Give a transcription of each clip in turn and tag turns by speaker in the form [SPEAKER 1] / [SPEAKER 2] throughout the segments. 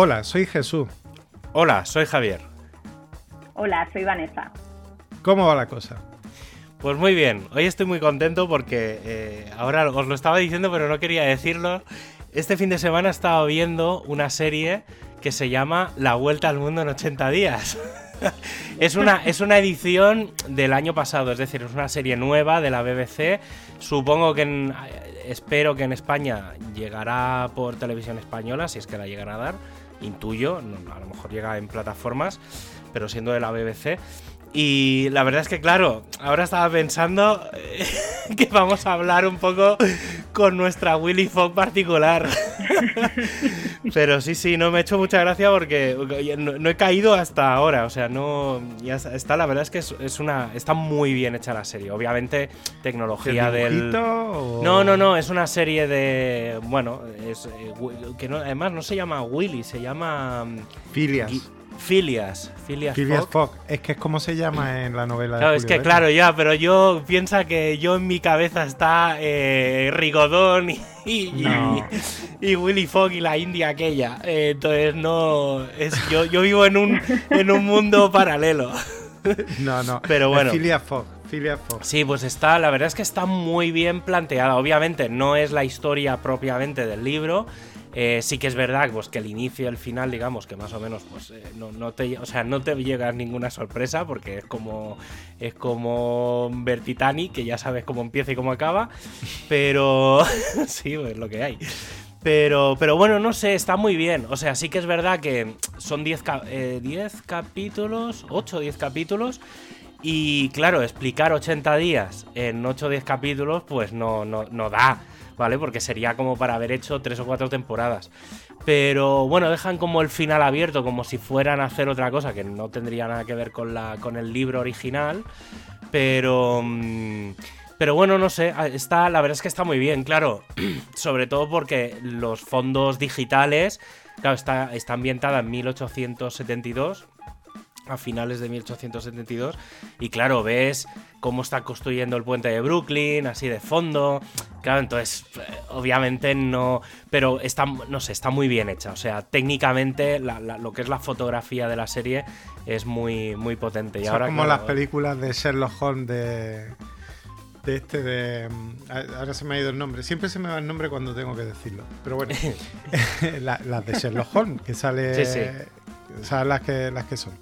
[SPEAKER 1] Hola, soy Jesús.
[SPEAKER 2] Hola, soy Javier.
[SPEAKER 3] Hola, soy Vanessa.
[SPEAKER 1] ¿Cómo va la cosa?
[SPEAKER 2] Pues muy bien, hoy estoy muy contento porque eh, ahora os lo estaba diciendo pero no quería decirlo. Este fin de semana he estado viendo una serie que se llama La Vuelta al Mundo en 80 días. es, una, es una edición del año pasado, es decir, es una serie nueva de la BBC. Supongo que espero que en España llegará por televisión española, si es que la llegan a dar. Intuyo, a lo mejor llega en plataformas, pero siendo de la BBC. Y la verdad es que, claro, ahora estaba pensando eh, que vamos a hablar un poco con nuestra Willy Fogg particular. Pero sí, sí, no me he hecho mucha gracia porque no, he caído hasta ahora. O sea, no. Ya está, la verdad es que es, una. Está muy bien hecha la serie. Obviamente, tecnología del. No, no, no. Es una serie de. Bueno, es, eh, que además no se llama Willy, se llama.
[SPEAKER 1] Filias.
[SPEAKER 2] Filias.
[SPEAKER 1] Filias, Filias Fogg. Es que es como se llama en la novela.
[SPEAKER 2] Claro, es que claro, ya, pero yo piensa que yo en mi cabeza está eh, Rigodón y, y, Willy Fogg y la India aquella. Eh, entonces no. Es, yo, yo vivo en un, en un mundo paralelo.
[SPEAKER 1] No, no.
[SPEAKER 2] Pero bueno.
[SPEAKER 1] Filias Fogg. Filias Fogg.
[SPEAKER 2] Sí, pues está, la verdad es que está muy bien planteada. Obviamente no es la historia propiamente del libro, eh, sí que es verdad pues, que el inicio y el final, digamos, que más o menos pues, eh, no, te, o sea, no te llega ninguna sorpresa porque es como, es como ver Titanic, que ya sabes cómo empieza y cómo acaba, pero sí, es lo que hay. Pero, pero bueno, no sé, está muy bien. O sea, sí que es verdad que son 10 eh, capítulos, 8 o 10 capítulos. Y claro, explicar 80 días en 8 o 10 capítulos, pues no, no, no da. ¿Vale? Porque sería como para haber hecho tres o cuatro temporadas. Pero bueno, dejan como el final abierto, como si fueran a hacer otra cosa que no tendría nada que ver con, la, con el libro original. Pero. Mm, pero bueno, no sé, está, la verdad es que está muy bien, claro. Sobre todo porque los fondos digitales, claro, está, está ambientada en 1872, a finales de 1872. Y claro, ves cómo está construyendo el puente de Brooklyn, así de fondo. Claro, entonces, eh, obviamente no. Pero está, no sé, está muy bien hecha. O sea, técnicamente lo que es la fotografía de la serie es muy, muy potente. Y
[SPEAKER 1] Son
[SPEAKER 2] ahora,
[SPEAKER 1] como las películas de Sherlock Holmes de. De este de. Mm, ahora se me ha ido el nombre. Siempre se me va el nombre cuando tengo que decirlo. Pero bueno. las de Sherlock Holmes, que sale. Sí, sí. O sea, las que, las que son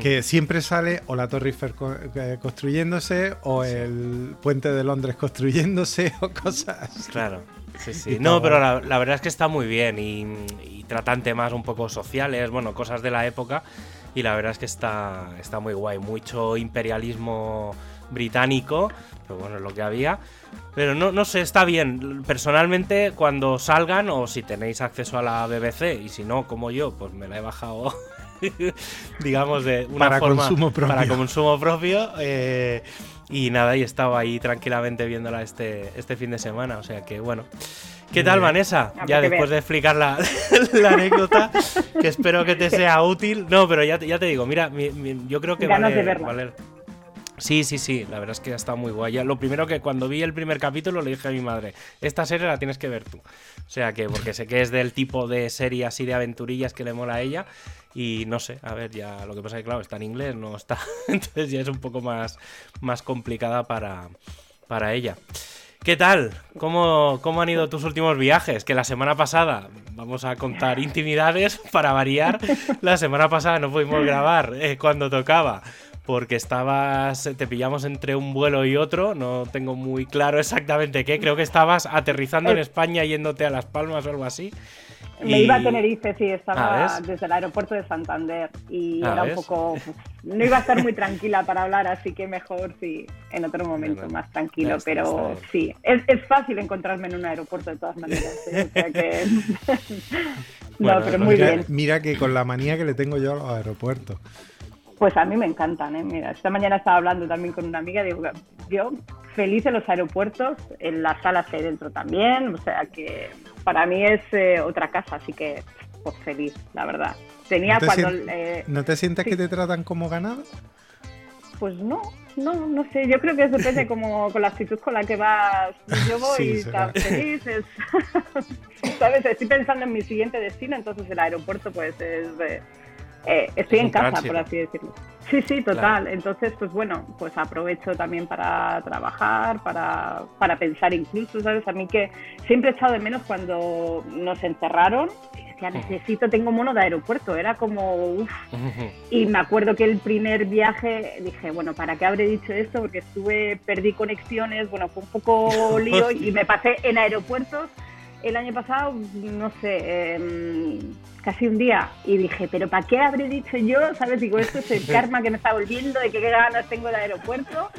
[SPEAKER 1] que siempre sale o la Torre Eiffel eh, construyéndose o el puente de Londres construyéndose o cosas.
[SPEAKER 2] Claro. Sí, sí. No, pero la, verdad es que está muy bien y, tratan temas un poco sociales, bueno, cosas de la época y la verdad es que está, está muy guay. Mucho imperialismo británico, pero bueno, es lo que había. Pero no, no sé, está bien. Personalmente, cuando salgan o si tenéis acceso a la BBC y si no, como yo, pues me la he bajado digamos, de una
[SPEAKER 1] para consumo propio.
[SPEAKER 2] Para consumo propio. Eh, y nada, y estaba ahí tranquilamente viéndola este, este fin de semana. O sea que bueno. ¿Qué tal, Vanessa? Ya después de explicar la, anécdota, que espero que te sea útil. No, pero ya, ya te digo, mira, yo creo que vale, Sí, sí, sí, la verdad es que ha estado muy guay. lo primero que cuando vi el primer capítulo le dije a mi madre, esta serie la tienes que ver tú. O sea que, porque sé que es del tipo de serie así de aventurillas que le mola a ella. Y no sé, a ver, ya lo que pasa es que, claro, está en inglés, no está. Entonces ya es un poco más, más complicada para, para ella. ¿Qué tal? ¿Cómo, ¿Cómo han ido tus últimos viajes? Que la semana pasada, vamos a contar intimidades para variar, la semana pasada no pudimos grabar eh, cuando tocaba porque estabas, te pillamos entre un vuelo y otro, no tengo muy claro exactamente qué, creo que estabas aterrizando en España yéndote a Las Palmas o algo así.
[SPEAKER 3] Me iba a Tenerife, sí, estaba desde el aeropuerto de Santander y era un poco. Pues, no iba a estar muy tranquila para hablar, así que mejor sí, en otro momento más tranquilo. pero sí, es, es, fácil encontrarme en un aeropuerto de todas maneras. ¿eh? O sea que... no, pero muy bien.
[SPEAKER 1] Mira que con la manía que le tengo yo a los aeropuertos.
[SPEAKER 3] Pues a mí me encantan, ¿eh? Mira, esta mañana estaba hablando también con una amiga, digo, yo feliz en los aeropuertos, en las salas que hay dentro también, o sea que para mí es eh, otra casa, así que pues feliz, la verdad. Tenía
[SPEAKER 1] ¿No
[SPEAKER 3] cuando...
[SPEAKER 1] ¿No te sientes que te tratan como ganado?
[SPEAKER 3] pues no, no, no sé, yo creo que depende como con la actitud con la que vas. Yo voy tan feliz, ¿sabes? Estoy pensando en mi siguiente destino, entonces el aeropuerto pues es... Eh, estoy en casa, por así decirlo. Sí, sí, total. Entonces, pues bueno, pues aprovecho también para trabajar, para, para pensar incluso, ¿sabes? A mí que siempre he echado de menos cuando nos encerraron necesito, tengo mono de aeropuerto, era como, uff. Y me acuerdo que el primer viaje dije, bueno, ¿para qué habré dicho esto? Porque estuve, perdí conexiones, bueno, fue un poco lío y me pasé en aeropuertos el año pasado, no sé, em, casi un día y dije, pero ¿para qué habré dicho yo? ¿Sabes? Digo, esto es el karma que me está volviendo, de qué ganas tengo de aeropuerto.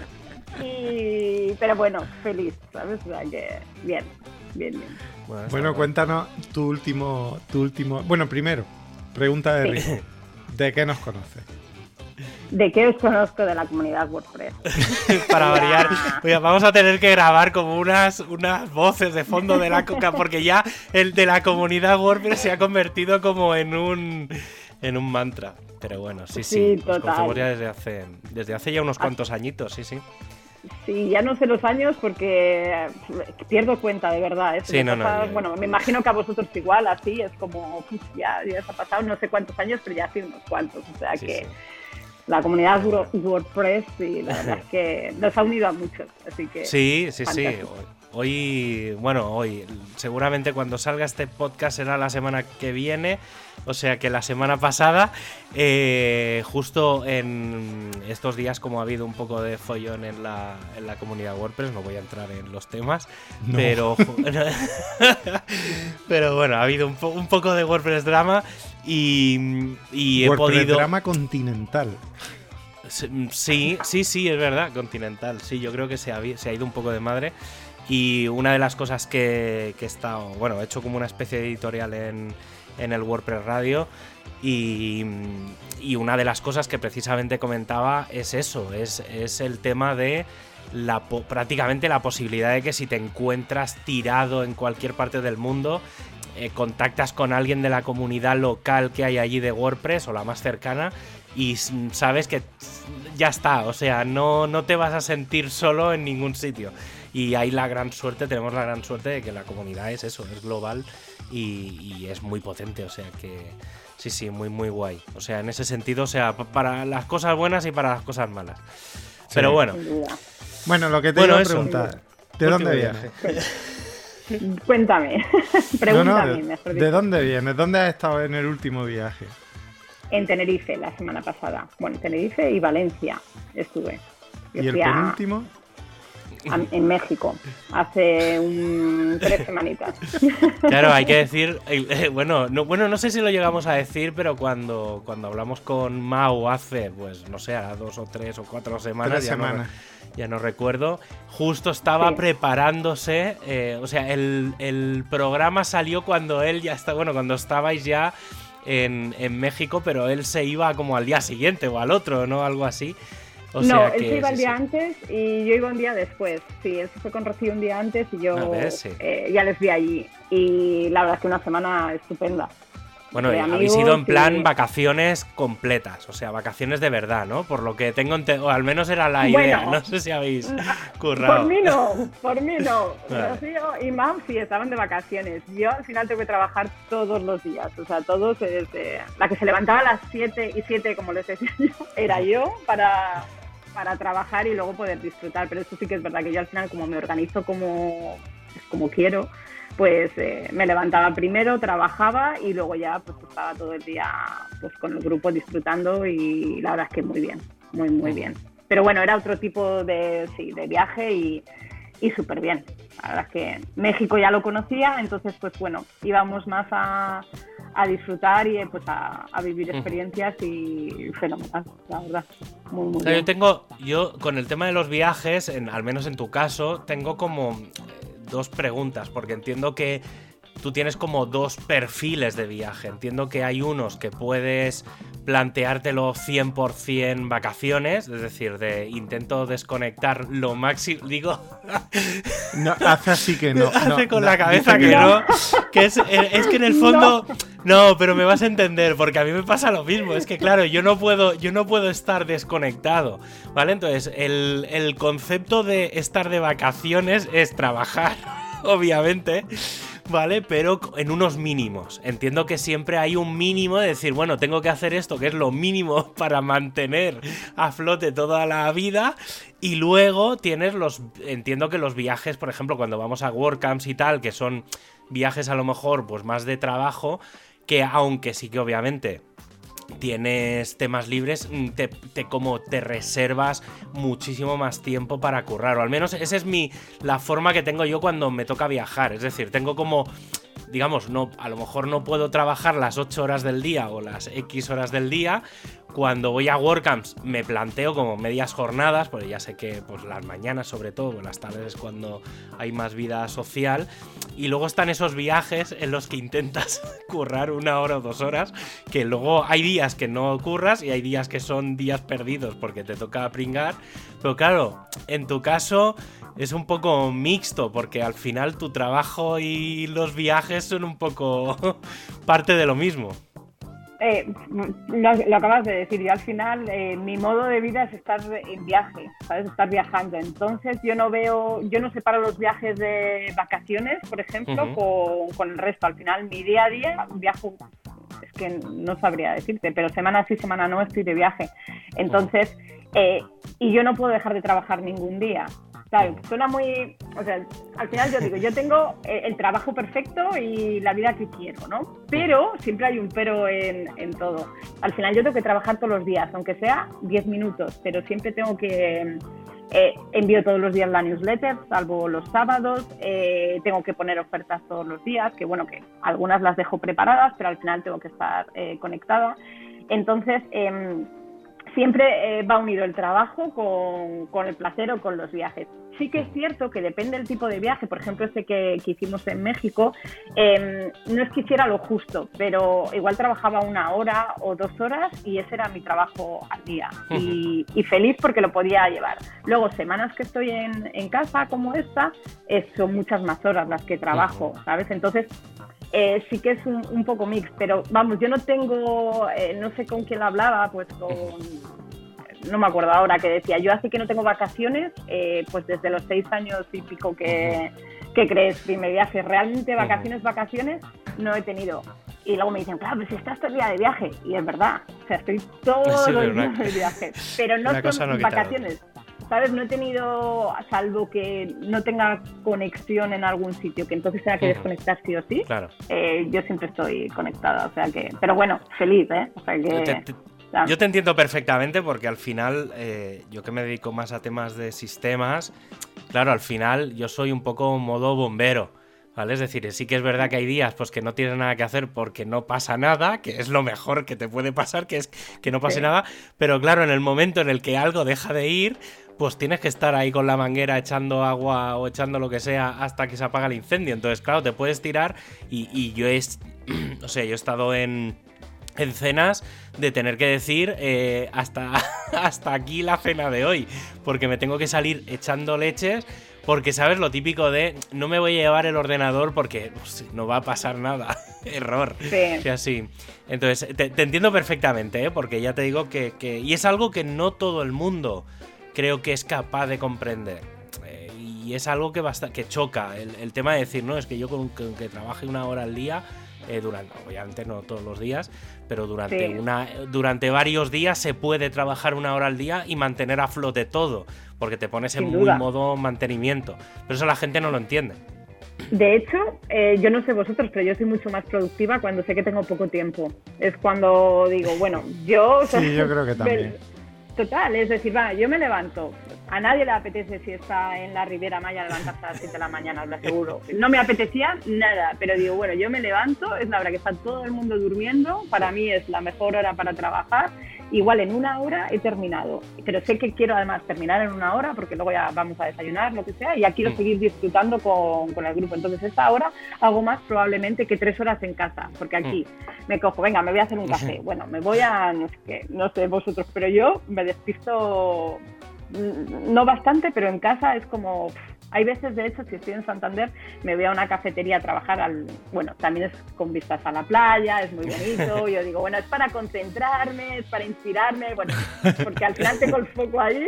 [SPEAKER 3] Y, pero bueno, feliz, ¿sabes? O sea que bien, bien, bien.
[SPEAKER 1] Bueno, cuéntanos tu último, tu último. Bueno, primero, pregunta de Rico. ¿De qué nos conoces?
[SPEAKER 3] ¿De qué os conozco de la comunidad WordPress?
[SPEAKER 2] Para variar, vamos a tener que grabar como unas, unas voces de fondo de la coca, porque ya el de la comunidad WordPress se ha convertido como en un, en un mantra. Pero bueno, sí, sí, sí nos ya desde hace, desde hace ya unos cuantos añitos, sí, sí.
[SPEAKER 3] Sí, ya no sé los años porque pierdo cuenta de verdad. ¿eh? bueno, me imagino que a vosotros igual, así, es como, ya, ya se ha pasado no sé cuántos años, pero ya hace unos cuantos. O sea que la comunidad WordPress, sí, la verdad es que nos ha unido a muchos. Así que.
[SPEAKER 2] Sí, sí, sí. Hoy, bueno, hoy, seguramente cuando salga este podcast será la semana que viene, o sea que la semana pasada, eh, justo en estos días como ha habido un poco de follón en la, en la comunidad WordPress, no voy a entrar en los temas, pero, pero bueno, ha habido un, un poco de WordPress drama y, y he podido...
[SPEAKER 1] drama continental.
[SPEAKER 2] Sí, sí, sí, es verdad, continental. Sí, yo creo que se ha, se ha ido un poco de madre. Y una de las cosas que, he estado, bueno, he hecho como una especie de editorial en, el WordPress Radio y, una de las cosas que precisamente comentaba es eso, es, es el tema de la, prácticamente la posibilidad de que si te encuentras tirado en cualquier parte del mundo, eh, contactas con alguien de la comunidad local que hay allí de WordPress o la más cercana y sabes que ya está, o sea, no, no te vas a sentir solo en ningún sitio. Y hay la gran suerte, tenemos la gran suerte de que la comunidad es eso, es global y, es muy potente, o sea que sí, sí, muy, muy guay. O sea, en ese sentido, o sea, para las cosas buenas y para las cosas malas. Pero bueno.
[SPEAKER 1] Bueno, lo que te bueno, a preguntar, ¿de dónde viajes?
[SPEAKER 3] Cuéntame, pregúntame mejor
[SPEAKER 1] ¿De dónde vienes? ¿Dónde has estado en el último viaje?
[SPEAKER 3] En Tenerife, la semana pasada. Bueno, Tenerife y Valencia estuve.
[SPEAKER 1] ¿Y el penúltimo?
[SPEAKER 3] En México hace un, tres semanitas.
[SPEAKER 2] Claro, hay que decir, eh, bueno, no, bueno, no sé si lo llegamos a decir, pero cuando, cuando hablamos con Mau hace, pues no sé, a dos o tres o cuatro semanas, ya, No, ya no recuerdo, justo estaba preparándose, eh, o sea, el, el, programa salió cuando él ya está, bueno, cuando estabais ya en, en México, pero él se iba como al día siguiente o al otro, ¿no? Algo así
[SPEAKER 3] no, él se iba el día antes y yo iba un día después. Sí, él se fue con Rocío un día antes y yo eh, ya les vi allí. Y la verdad es que una semana estupenda.
[SPEAKER 2] Bueno, habéis ido en plan vacaciones completas, o sea, vacaciones de verdad, ¿no? Por lo que tengo, o al menos era la idea, no sé si habéis currado.
[SPEAKER 3] Por mí no, por mí no. Rocío y Mam sí estaban de vacaciones. Yo al final tengo que trabajar todos los días, o sea, todos, desde... la que se levantaba a las 7 y 7, como les decía yo, era yo para para trabajar y luego poder disfrutar. Pero eso sí que es verdad que yo al final, como me organizo como, como quiero, pues eh, me levantaba primero, trabajaba y luego ya pues estaba todo el día pues con el grupo disfrutando y la verdad es que muy bien, muy, muy bien. Pero bueno, era otro tipo de, sí, de viaje y, y súper bien. La verdad es que México ya lo conocía, entonces pues bueno, íbamos más a, a disfrutar y pues a, vivir experiencias y fenomenal, la verdad. Muy, muy
[SPEAKER 2] Yo tengo, yo con el tema de los viajes, en, al menos en tu caso, tengo como eh, dos preguntas, porque entiendo que tú tienes como dos perfiles de viaje. Entiendo que hay unos que puedes planteártelo 100% vacaciones, es decir, de intento desconectar lo máximo, digo...
[SPEAKER 1] no, hace así que no.
[SPEAKER 2] Hace con la cabeza que, no. Que es, que en el fondo... No. pero me vas a entender, porque a mí me pasa lo mismo. Es que claro, yo no puedo, yo no puedo estar desconectado, ¿vale? Entonces, el, el concepto de estar de vacaciones es trabajar, obviamente. ¿Vale? Pero en unos mínimos. Entiendo que siempre hay un mínimo de decir, bueno, tengo que hacer esto, que es lo mínimo para mantener a flote toda la vida. Y luego tienes los. Entiendo que los viajes, por ejemplo, cuando vamos a WordCamps y tal, que son viajes a lo mejor, pues más de trabajo, que aunque sí que obviamente tienes temas libres, mm, te, como te reservas muchísimo más tiempo para currar. O al menos esa es mi la forma que tengo yo cuando me toca viajar. Es decir, tengo como digamos, no, a lo mejor no puedo trabajar las 8 horas del día o las X horas del día. Cuando voy a WordCamps me planteo como medias jornadas, porque ya sé que pues, las mañanas sobre todo, las tardes es cuando hay más vida social. Y luego están esos viajes en los que intentas currar una hora o dos horas, que luego hay días que no curras y hay días que son días perdidos porque te toca pringar. Pero claro, en tu caso es un poco mixto, porque al final tu trabajo y los viajes son un poco parte de lo mismo.
[SPEAKER 3] Eh, lo, acabas de decir, yo al final eh, mi modo de vida es estar en viaje, ¿sabes? Estar viajando. Entonces yo no veo, yo no separo los viajes de vacaciones, por ejemplo, con, con, el resto. Al final mi día a día viajo, es que no sabría decirte, pero semana sí, semana no estoy de viaje. Entonces, eh, y yo no puedo dejar de trabajar ningún día. Claro, suena muy. O sea, al final yo digo, yo tengo eh, el trabajo perfecto y la vida que quiero, ¿no? Pero siempre hay un pero en, en todo. Al final yo tengo que trabajar todos los días, aunque sea 10 minutos, pero siempre tengo que. Eh, envío todos los días la newsletter, salvo los sábados. Eh, tengo que poner ofertas todos los días, que bueno, que algunas las dejo preparadas, pero al final tengo que estar conectada. Entonces, em, siempre va unido el trabajo con, con, el placer o con los viajes. Sí que es cierto que depende del tipo de viaje, por ejemplo, este que, hicimos en México, em, no es que hiciera lo justo, pero igual trabajaba una hora o dos horas y ese era mi trabajo al día. Y, feliz porque lo podía llevar. Luego, semanas que estoy en, casa como esta, son muchas más horas las que trabajo, ¿sabes? Entonces, eh, sí que es un, poco mix, pero vamos, yo no tengo, eh, no sé con quién hablaba, pues con no me acuerdo ahora, que decía, yo así que no tengo vacaciones, eh, pues desde los seis años y pico que, que crees primer viaje. Realmente vacaciones, vacaciones, no he tenido. Y luego me dicen, claro, pues estás todo el día de viaje. Y es verdad, o sea, estoy todo el día de viaje. Pero no son vacaciones. ¿Sabes? No he tenido, salvo que no tenga conexión en algún sitio, que entonces tenga que desconectar sí o sí. Claro. Eh, yo siempre estoy conectada, o sea que. Pero bueno, feliz, ¿eh? O sea que.
[SPEAKER 2] Yo te entiendo perfectamente porque al final, eh, yo que me dedico más a temas de sistemas, claro, al final yo soy un poco modo bombero. ¿Vale? Es decir, sí que es verdad que hay días pues, que no tienes nada que hacer porque no pasa nada, que es lo mejor que te puede pasar, que es que no pase nada, pero claro, en el momento en el que algo deja de ir, pues tienes que estar ahí con la manguera echando agua o echando lo que sea hasta que se apaga el incendio. Entonces, claro, te puedes tirar y, y yo he, o sea, yo he estado en, en cenas de tener que decir eh, hasta, hasta aquí la cena de hoy, porque me tengo que salir echando leches, porque sabes lo típico de no me voy a llevar el ordenador porque pues, no va a pasar nada, error. Sí. así. Entonces, te, entiendo perfectamente, ¿eh? porque ya te digo que, Y es algo que no todo el mundo creo que es capaz de comprender. Eh, y es algo que, basta, que choca, el, tema de decir, no, es que yo con que trabaje una hora al día eh, durante, obviamente no todos los días, pero durante, una, durante varios días se puede trabajar una hora al día y mantener a flote todo, porque te pones en muy modo mantenimiento. Pero eso la gente no lo entiende.
[SPEAKER 3] De hecho, eh, yo no sé vosotros, pero yo soy mucho más productiva cuando sé que tengo poco tiempo. Es cuando digo, bueno, yo...
[SPEAKER 1] Sí, yo creo que también.
[SPEAKER 3] Total, es decir, va, yo me levanto, a nadie le apetece si está en la Riviera Maya levantarse a las 7 de la mañana, lo aseguro. No me apetecía nada, pero digo, bueno, yo me levanto, es la hora que está todo el mundo durmiendo, para mí es la mejor hora para trabajar. Igual en una hora he terminado, pero sé que quiero además terminar en una hora porque luego ya vamos a desayunar, lo que sea, y ya quiero mm. seguir disfrutando con, con el grupo. Entonces, esta hora hago más probablemente que tres horas en casa, porque aquí mm. me cojo, venga, me voy a hacer un café. Bueno, me voy a, no sé qué, no sé vosotros, pero yo me despisto no bastante, pero en casa es como... Hay veces, de hecho, si estoy en Santander, me voy a una cafetería a trabajar al... Bueno, también es con vistas a la playa, es muy bonito. Yo digo, bueno, es para concentrarme, es para inspirarme, bueno, porque al final tengo el foco ahí.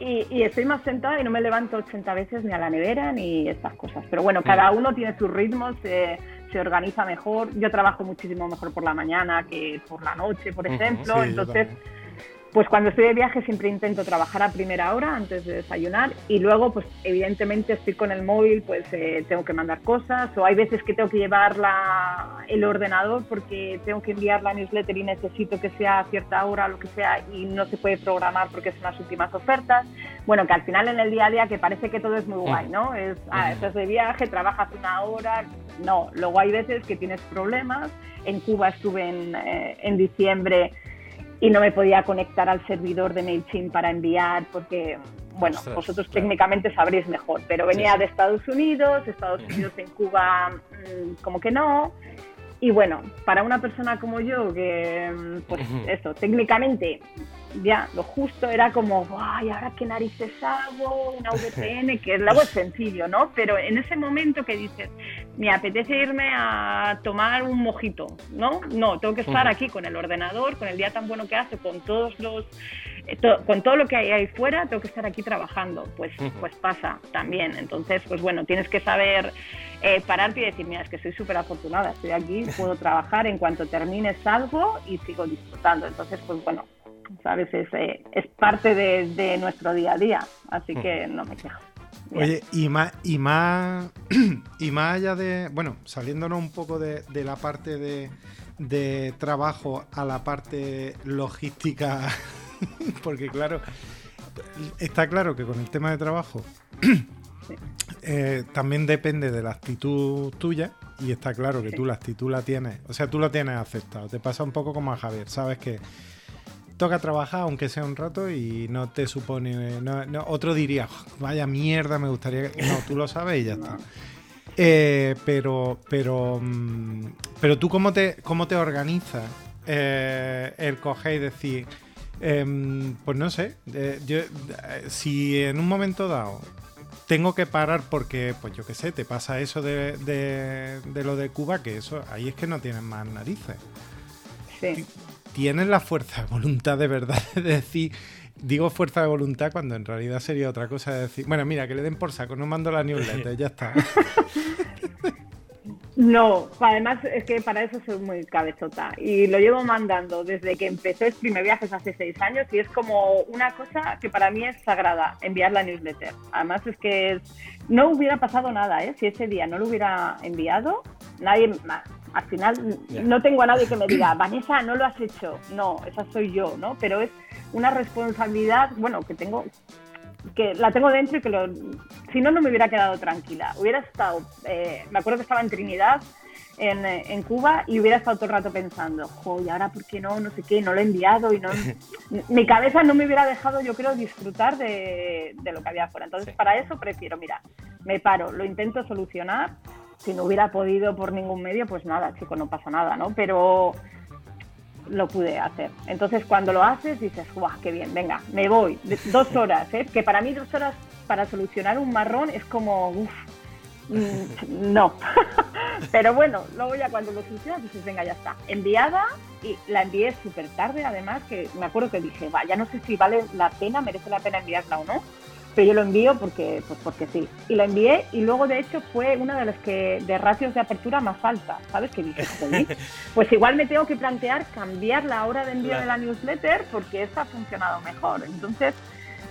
[SPEAKER 3] Y, estoy más sentada y no me levanto 80 veces ni a la nevera ni estas cosas. Pero bueno, cada uno tiene sus ritmos, se, se organiza mejor. Yo trabajo muchísimo mejor por la mañana que por la noche, por ejemplo. Entonces pues cuando estoy de viaje siempre intento trabajar a primera hora antes de desayunar y luego pues evidentemente estoy con el móvil pues eh, tengo que mandar cosas o hay veces que tengo que llevar el ordenador porque tengo que enviar la newsletter y necesito que sea a cierta hora lo que sea y no se puede programar porque son las últimas ofertas. Bueno, que al final en el día a día que parece que todo es muy guay, ¿no? Es, ah, estás de viaje, trabajas una hora, no, luego hay veces que tienes problemas. En Cuba estuve en, eh, en diciembre y no me podía conectar al servidor de MailChimp para enviar porque, bueno, vosotros técnicamente sabréis mejor, pero venía de Estados Unidos, Estados Unidos en Cuba mm, como que no. Y bueno, para una persona como yo, que, mm, pues eso, técnicamente ya lo justo era como, ay, ahora qué narices hago, una VPN, que luego es sencillo, ¿no? Pero en ese momento que dices, me apetece irme a tomar un mojito, ¿no? No, tengo que estar aquí con el ordenador, con el día tan bueno que hace, con todos los, eh, con todo lo que hay ahí fuera, tengo que estar aquí trabajando. Pues, pues pasa también. Entonces, pues bueno, tienes que saber eh, pararte y decir, mira, es que soy súper afortunada, estoy aquí, puedo trabajar, en cuanto termine salgo y sigo disfrutando. Entonces, pues bueno, ¿sabes? Es, eh, es parte de, nuestro día a día, así que no me quejo.
[SPEAKER 1] Oye, y más, y más, y más allá de, bueno, saliéndonos un poco de, la parte de, de, trabajo a la parte logística, porque claro, está claro que con el tema de trabajo eh, también depende de la actitud tuya y está claro que tú la actitud la tienes, o sea, tú la tienes aceptado. Te pasa un poco como a Javier, sabes que toca trabajar, aunque sea un rato, y no te supone. otro diría, vaya mierda, me gustaría. No, tú lo sabes y ya está. Eh, pero, pero, mm, pero tú, ¿cómo te, cómo te organizas eh, el coger y decir, em, pues no sé, eh, yo, si en un momento dado tengo que parar porque, pues yo qué sé, te pasa eso de, de, lo de Cuba, que eso ahí es que no tienes más narices. Sí tienes la fuerza de voluntad de verdad de decir, digo fuerza de voluntad cuando en realidad sería otra cosa de decir, bueno, mira, que le den por saco, no mando la newsletter, ya está.
[SPEAKER 3] No, además es que para eso soy muy cabezota y lo llevo mandando desde que empecé el primer viajes hace seis años y es como una cosa que para mí es sagrada, enviar la newsletter. Además es que no hubiera pasado nada, ¿eh? si ese día no lo hubiera enviado, nadie más. Al final no tengo a nadie que me diga, Vanessa, no lo has hecho. No, esa soy yo, ¿no? Pero es una responsabilidad, bueno, que tengo que la tengo dentro y que lo, si no, no me hubiera quedado tranquila. Hubiera estado, eh, me acuerdo que estaba en Trinidad, en, en, Cuba, y hubiera estado todo el rato pensando, jo, y ahora por qué no, no sé qué, no lo he enviado y no... mi cabeza no me hubiera dejado, yo creo, disfrutar de, de lo que había afuera. Entonces, para eso prefiero, mira, me paro, lo intento solucionar. Si no hubiera podido por ningún medio, pues nada, chico, no pasa nada, ¿no? Pero lo pude hacer. Entonces, cuando lo haces, dices, ¡guau, qué bien! Venga, me voy. Dos horas, ¿eh? Que para mí dos horas para solucionar un marrón es como, uff, mm, no. Pero bueno, luego ya cuando lo solucionas dices, venga, ya está. Enviada y la envié súper tarde, además, que me acuerdo que dije, va, ya no sé si vale la pena, merece la pena enviarla o no pero yo lo envío porque, pues porque sí. Y lo envié y luego de hecho fue una de las que de ratios de apertura más alta, ¿sabes? Que dije, pues igual me tengo que plantear cambiar la hora de envío de la newsletter porque esta ha funcionado mejor. Entonces,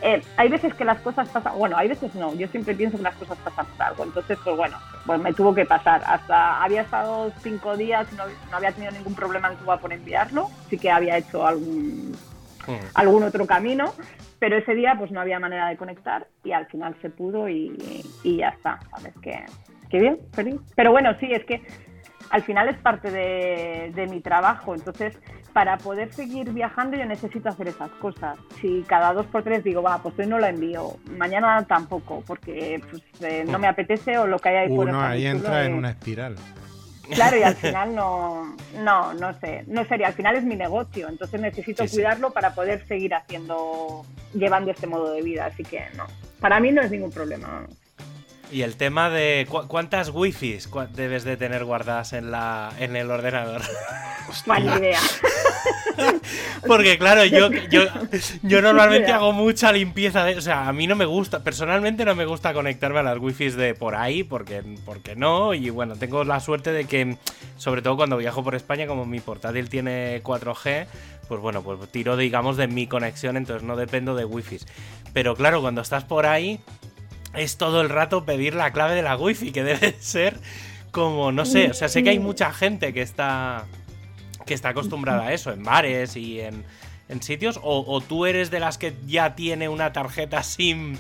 [SPEAKER 3] eh, hay veces que las cosas pasan, bueno, hay veces no, yo siempre pienso que las cosas pasan por algo, entonces pues bueno, pues me tuvo que pasar, hasta había estado cinco días y no, no había tenido ningún problema en Cuba por enviarlo, sí que había hecho algún algún otro camino, pero ese día pues no había manera de conectar y al final se pudo y, ya está, ¿sabes? Que, que bien, feliz. Pero bueno, sí, es que al final es parte de, de, mi trabajo. Entonces, para poder seguir viajando yo necesito hacer esas cosas. Si cada dos por tres digo, va, pues hoy no la envío, mañana tampoco, porque pues, eh, no me apetece o lo que hay ahí
[SPEAKER 1] por ahí entra en una espiral.
[SPEAKER 3] Claro, y al final no, no, no sé, no sería, al final es mi negocio, entonces necesito cuidarlo para poder seguir haciendo, llevando este modo de vida, así que no, para mí no es ningún problema.
[SPEAKER 2] Y el tema de cuántas wifis debes de tener guardadas en la en el ordenador.
[SPEAKER 3] Mala idea.
[SPEAKER 2] Porque claro, yo, yo, yo normalmente hago mucha limpieza de. O sea, a mí no me gusta, personalmente no me gusta conectarme a las wifis de por ahí, porque, porque no. Y bueno, tengo la suerte de que, sobre todo cuando viajo por España, como mi portátil tiene 4G, pues bueno, pues tiro, digamos, de mi conexión, entonces no dependo de wifis. Pero claro, cuando estás por ahí, es todo el rato pedir la clave de la wifi, que debe ser como, no sé, o sea, sé que hay mucha gente que está, que está acostumbrada a eso, en bares y en, sitios, o, o, tú eres de las que ya tiene una tarjeta SIM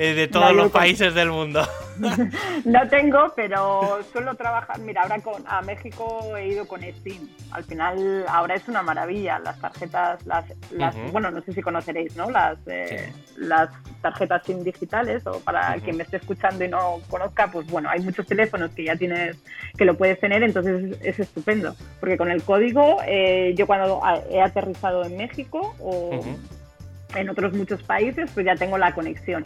[SPEAKER 2] de todos los países del mundo.
[SPEAKER 3] no tengo, pero suelo trabajar. Mira, ahora con, a México he ido con Steam. Al final, ahora es una maravilla. Las tarjetas, las, bueno, no sé si conoceréis, ¿no? Las, eh, las tarjetas SIM digitales, o para quien me esté escuchando y no conozca, pues bueno, hay muchos teléfonos que ya tienes, que lo puedes tener, entonces es, estupendo. Porque con el código, eh, yo cuando he aterrizado en México o en otros muchos países, pues ya tengo la conexión.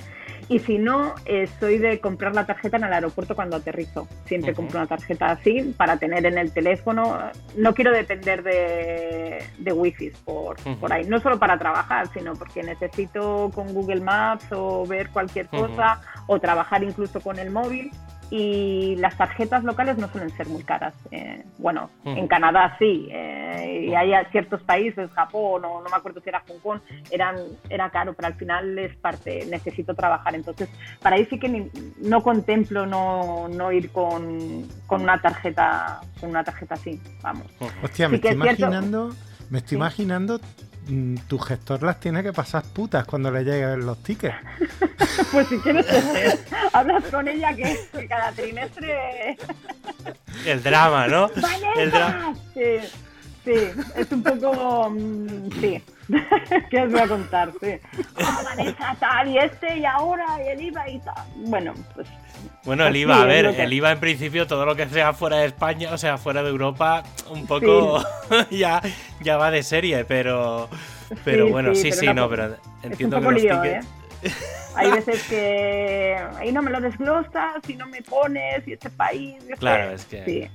[SPEAKER 3] Y si no, eh, soy de comprar la tarjeta en el aeropuerto cuando aterrizo. Siempre compro una tarjeta así para tener en el teléfono. No quiero depender de, de wifi por, por ahí. No solo para trabajar, sino porque necesito con Google Maps o ver cualquier cosa o trabajar incluso con el móvil y las tarjetas locales no suelen ser muy caras. Eh, bueno, en Canadá sí, eh, y hay ciertos países, Japón o no me acuerdo si era Hong Kong, eran, era caro, pero al final es parte, necesito trabajar. Entonces, para ahí sí que no contemplo no, no ir con, con, una tarjeta con una tarjeta así, vamos.
[SPEAKER 1] Hostia, me estoy imaginando, me estoy imaginando tu gestor las tiene que pasar putas cuando le lleguen los tickets.
[SPEAKER 3] pues si quieres, hablas con ella que, cada trimestre.
[SPEAKER 2] El drama, ¿no?
[SPEAKER 3] El drama. Sí, sí, es un poco. Mm, sí. ¿Qué os voy a contar? Sí. Oh, Vanessa, tal, y este, y ahora, y el IVA y tal. Bueno, pues
[SPEAKER 2] bueno, el IVA, a ver, el IVA en principio, todo lo que sea fuera de España, o sea, fuera de Europa, un poco ya, ya va de serie, pero, pero bueno, sí, sí, no, pero entiendo que los tickets...
[SPEAKER 3] ¿eh? Hay veces que ahí no me lo desglosas y no me pones y este país.
[SPEAKER 2] claro, es que.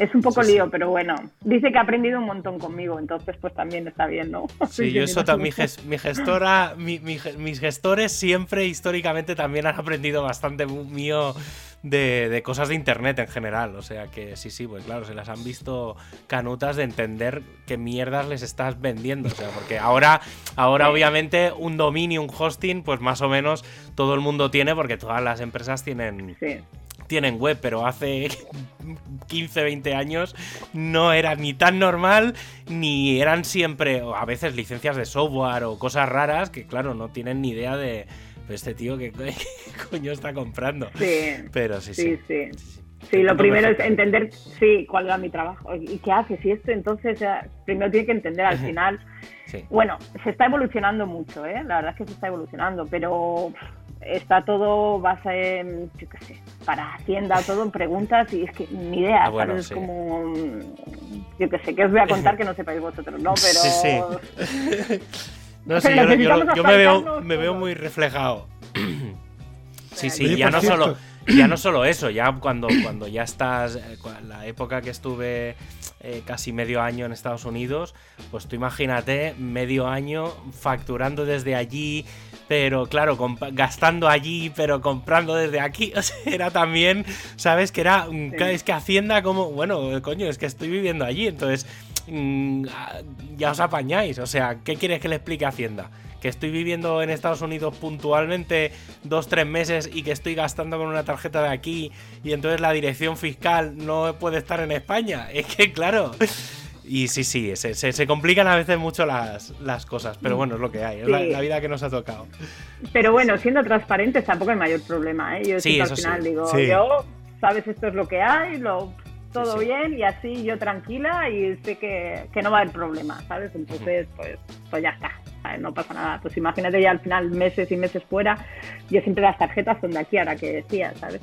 [SPEAKER 3] Es un poco lío, pero bueno, dice que ha aprendido un montón conmigo, entonces pues también está bien, ¿no?
[SPEAKER 2] Sí, yo eso también, mi, gestora, mis gestores siempre históricamente también han aprendido bastante mío de, cosas de internet en general, o sea que sí, sí, pues claro, se las han visto canutas de entender qué mierdas les estás vendiendo, o sea, porque ahora, ahora obviamente un dominio, un hosting, pues más o menos todo el mundo tiene porque todas las empresas tienen... Sí tienen web, pero hace 15, 20 años no era ni tan normal, ni eran siempre, o a veces licencias de software o cosas raras que, claro, no tienen ni idea de este tío que, coño está comprando.
[SPEAKER 3] Sí.
[SPEAKER 2] Pero sí, sí.
[SPEAKER 3] Sí, sí. lo primero es entender, sí, cuál era mi trabajo y qué haces. Y esto, entonces, primero tiene que entender al final. Bueno, se está evolucionando mucho, ¿eh? La verdad es que se está evolucionando, pero está todo base en, yo qué sé, para Hacienda, todo en preguntas y es que ni idea, ah, Es como, yo qué sé, que os voy a contar que no sepáis vosotros, ¿no? Pero... Sí,
[SPEAKER 2] sí. no, sí, yo, yo, me, veo, me veo muy reflejado. sí, sí, ya no solo ya no solo eso, ya cuando, cuando ya estás, eh, la época que estuve eh, casi medio año en Estados Unidos, pues tú imagínate medio año facturando desde allí, pero claro, gastando allí, pero comprando desde aquí. O sea, era también, ¿sabes? Que era, es que Hacienda como, bueno, coño, es que estoy viviendo allí, entonces mm, ya os apañáis. O sea, ¿qué quieres que le explique Hacienda? Que estoy viviendo en Estados Unidos puntualmente dos, tres meses y que estoy gastando con una tarjeta de aquí y entonces la dirección fiscal no puede estar en España. Es que claro, Y sí, sí, se, se, complican a veces mucho las, cosas, pero bueno, es lo que hay, es la, vida que nos ha tocado.
[SPEAKER 3] Pero bueno, siendo transparentes tampoco hay mayor problema, ¿eh? Yo sí, al final digo, yo, sabes, esto es lo que hay, lo todo bien y así yo tranquila y sé que, no va a haber problema, ¿sabes? Entonces, pues, pues ya está, no pasa nada. Pues imagínate ya al final meses y meses fuera, yo siempre las tarjetas son de aquí, ahora que decía, ¿sabes?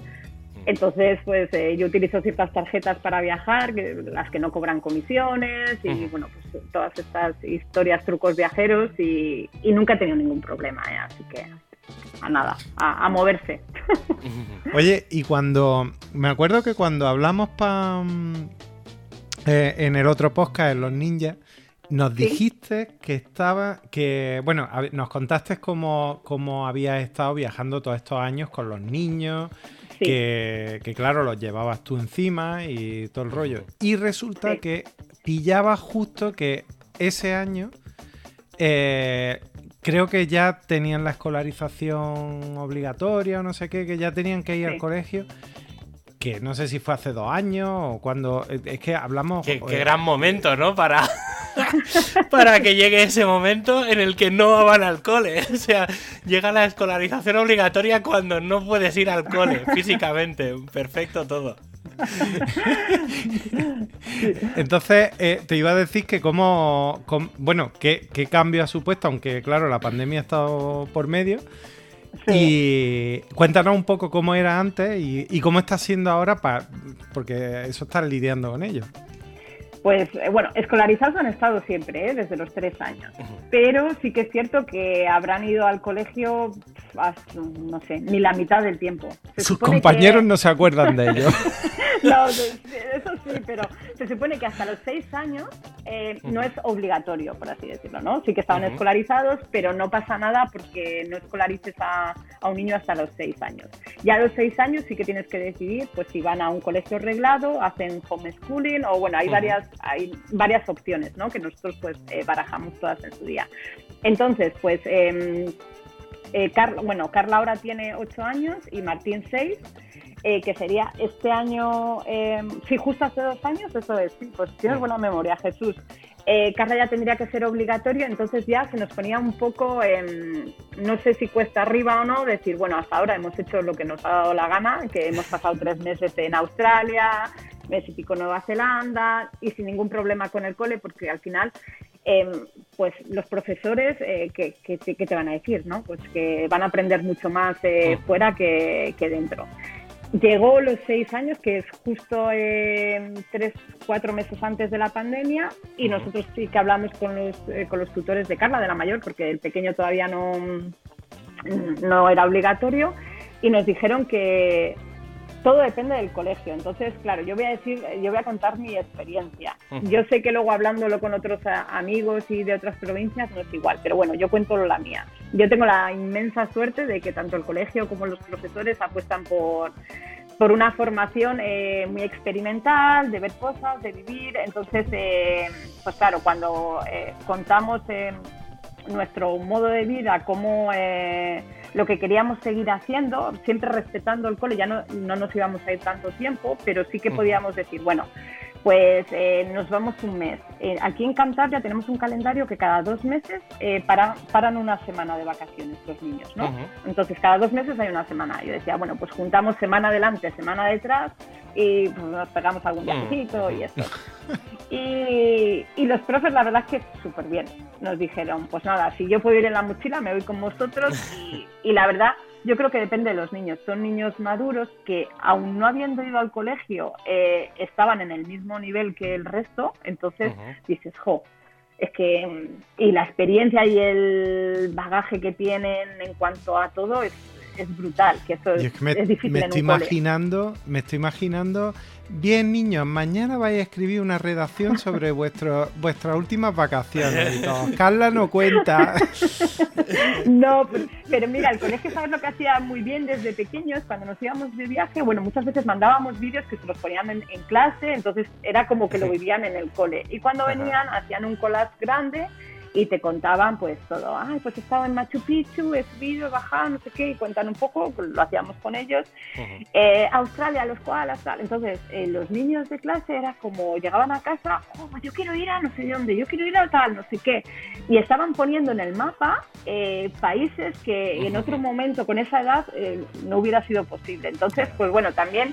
[SPEAKER 3] Entonces, pues eh, yo utilizo ciertas tarjetas para viajar, las que no cobran comisiones y bueno, pues todas estas historias, trucos viajeros y, nunca he tenido ningún problema, ¿eh? así que a nada, a, moverse.
[SPEAKER 1] Oye, y cuando, me acuerdo que cuando hablamos pa, mm, eh, en el otro podcast, en Los Ninjas, nos dijiste que estaba, que, bueno, nos contaste cómo, cómo habías estado viajando todos estos años con los niños, que, claro, los llevabas tú encima y todo el rollo. Y resulta que pillaba justo que ese año eh, creo que ya tenían la escolarización obligatoria o no sé qué, que ya tenían que ir al colegio. Que no sé si fue hace dos años o cuando. Es que hablamos.
[SPEAKER 2] Qué, gran momento, ¿no? Para, para que llegue ese momento en el que no van al cole. O sea, llega la escolarización obligatoria cuando no puedes ir al cole físicamente. Perfecto todo.
[SPEAKER 1] Entonces, eh, te iba a decir que cómo, bueno, qué, cambio ha supuesto, aunque claro, la pandemia ha estado por medio. Y cuéntanos un poco cómo era antes y, cómo está siendo ahora, para, porque eso está lidiando con ello.
[SPEAKER 3] Pues eh, bueno, escolarizados han estado siempre, ¿eh? desde los tres años. Pero sí que es cierto que habrán ido al colegio, no sé, ni la mitad del tiempo.
[SPEAKER 1] Sus compañeros no se acuerdan de ello.
[SPEAKER 3] no, eso sí, pero se supone que hasta los seis años eh, no es obligatorio, por así decirlo, ¿no? Sí que estaban escolarizados, pero no pasa nada porque no escolarices a, a, un niño hasta los seis años. Ya a los seis años sí que tienes que decidir, pues si van a un colegio reglado, hacen homeschooling o bueno, hay varias hay varias opciones, ¿no? Que nosotros pues eh, barajamos todas en su día. Entonces, pues em, eh, Carla, bueno, Carla ahora tiene ocho años y Martín seis. Eh, que sería este año, eh, sí, justo hace dos años, eso es, sí, pues tienes buena memoria, Jesús. Eh, Carla ya tendría que ser obligatorio, entonces ya se nos ponía un poco, no sé si cuesta arriba o no, decir, bueno, hasta ahora hemos hecho lo que nos ha dado la gana, que hemos pasado tres meses en Australia, mes y pico Nueva Zelanda, y sin ningún problema con el cole, porque al final em, pues los profesores, eh, ¿qué, te van a decir? ¿no? Pues que van a aprender mucho más eh, fuera que, dentro. Llegó los seis años, que es justo eh, tres, cuatro meses antes de la pandemia, y nosotros sí que hablamos con los, eh, con los tutores de Carla, de la mayor, porque el pequeño todavía no, no era obligatorio, y nos dijeron que todo depende del colegio. Entonces, claro, yo voy a decir, yo voy a contar mi experiencia. Yo sé que luego hablándolo con otros amigos y de otras provincias no es igual, pero bueno, yo cuento la mía. Yo tengo la inmensa suerte de que tanto el colegio como los profesores apuestan por por una formación eh, muy experimental, de ver cosas, de vivir. Entonces, eh, pues claro, cuando eh, contamos nuestro modo de vida, cómo lo que queríamos seguir haciendo, siempre respetando el cole, ya no, no nos íbamos a ir tanto tiempo, pero sí que podíamos decir, bueno, pues eh, nos vamos un mes. Eh, aquí en Cantabria tenemos un calendario que cada dos meses eh, para, paran una semana de vacaciones los niños, ¿no? Entonces cada dos meses hay una semana. Yo decía, bueno, pues juntamos semana adelante, semana detrás y pues, nos pegamos algún viajecito y esto. Y, y, los profes, la verdad es que súper bien. Nos dijeron, pues nada, si yo puedo ir en la mochila, me voy con vosotros. Y, y la verdad, yo creo que depende de los niños. Son niños maduros que, aún no habiendo ido al colegio, eh, estaban en el mismo nivel que el resto. Entonces dices, jo, es que. Y la experiencia y el bagaje que tienen en cuanto a todo es, brutal. Que eso es,
[SPEAKER 1] me,
[SPEAKER 3] difícil.
[SPEAKER 1] Me estoy imaginando, me estoy imaginando Bien, niños, mañana vais a escribir una redacción sobre vuestro, vuestras últimas vacaciones y todo. Carla no cuenta.
[SPEAKER 3] No, pero mira, el colegio, ¿sabes lo que hacía muy bien desde pequeños? Cuando nos íbamos de viaje, bueno, muchas veces mandábamos vídeos que se los ponían en, clase, entonces era como que lo vivían en el cole. Y cuando venían, hacían un collage grande y te contaban pues todo, ay, pues estaba en Machu Picchu, he subido, he bajado, no sé qué, y cuentan un poco, pues, lo hacíamos con ellos, eh, Australia, los koalas, tal. Entonces, eh, los niños de clase era como llegaban a casa, oh, yo quiero ir a no sé dónde, yo quiero ir a tal, no sé qué, y estaban poniendo en el mapa eh, países que en otro momento con esa edad no hubiera sido posible. Entonces, pues bueno, también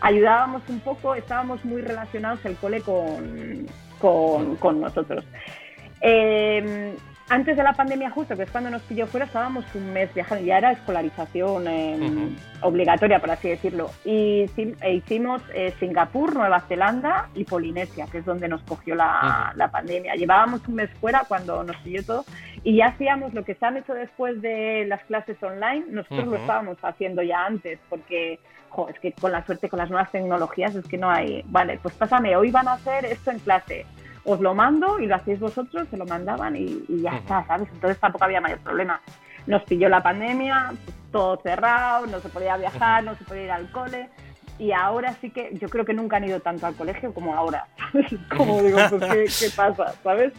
[SPEAKER 3] ayudábamos un poco, estábamos muy relacionados el cole con, con, con nosotros. Eh, antes de la pandemia justo, que es cuando nos pilló fuera, estábamos un mes viajando, ya era escolarización em, obligatoria, por así decirlo. Y e hicimos eh, Singapur, Nueva Zelanda y Polinesia, que es donde nos cogió la, la, pandemia. Llevábamos un mes fuera cuando nos pilló todo y ya hacíamos lo que se han hecho después de las clases online, nosotros lo estábamos haciendo ya antes, porque es que con la suerte, con las nuevas tecnologías, es que no hay, vale, pues pásame, hoy van a hacer esto en clase os lo mando y lo hacéis vosotros, se lo mandaban y, ya está, ¿sabes? Entonces tampoco había mayor problema. Nos pilló la pandemia, pues, todo cerrado, no se podía viajar, no se podía ir al cole. Y ahora sí que yo creo que nunca han ido tanto al colegio como ahora. como digo, pues ¿qué, pasa? ¿Sabes?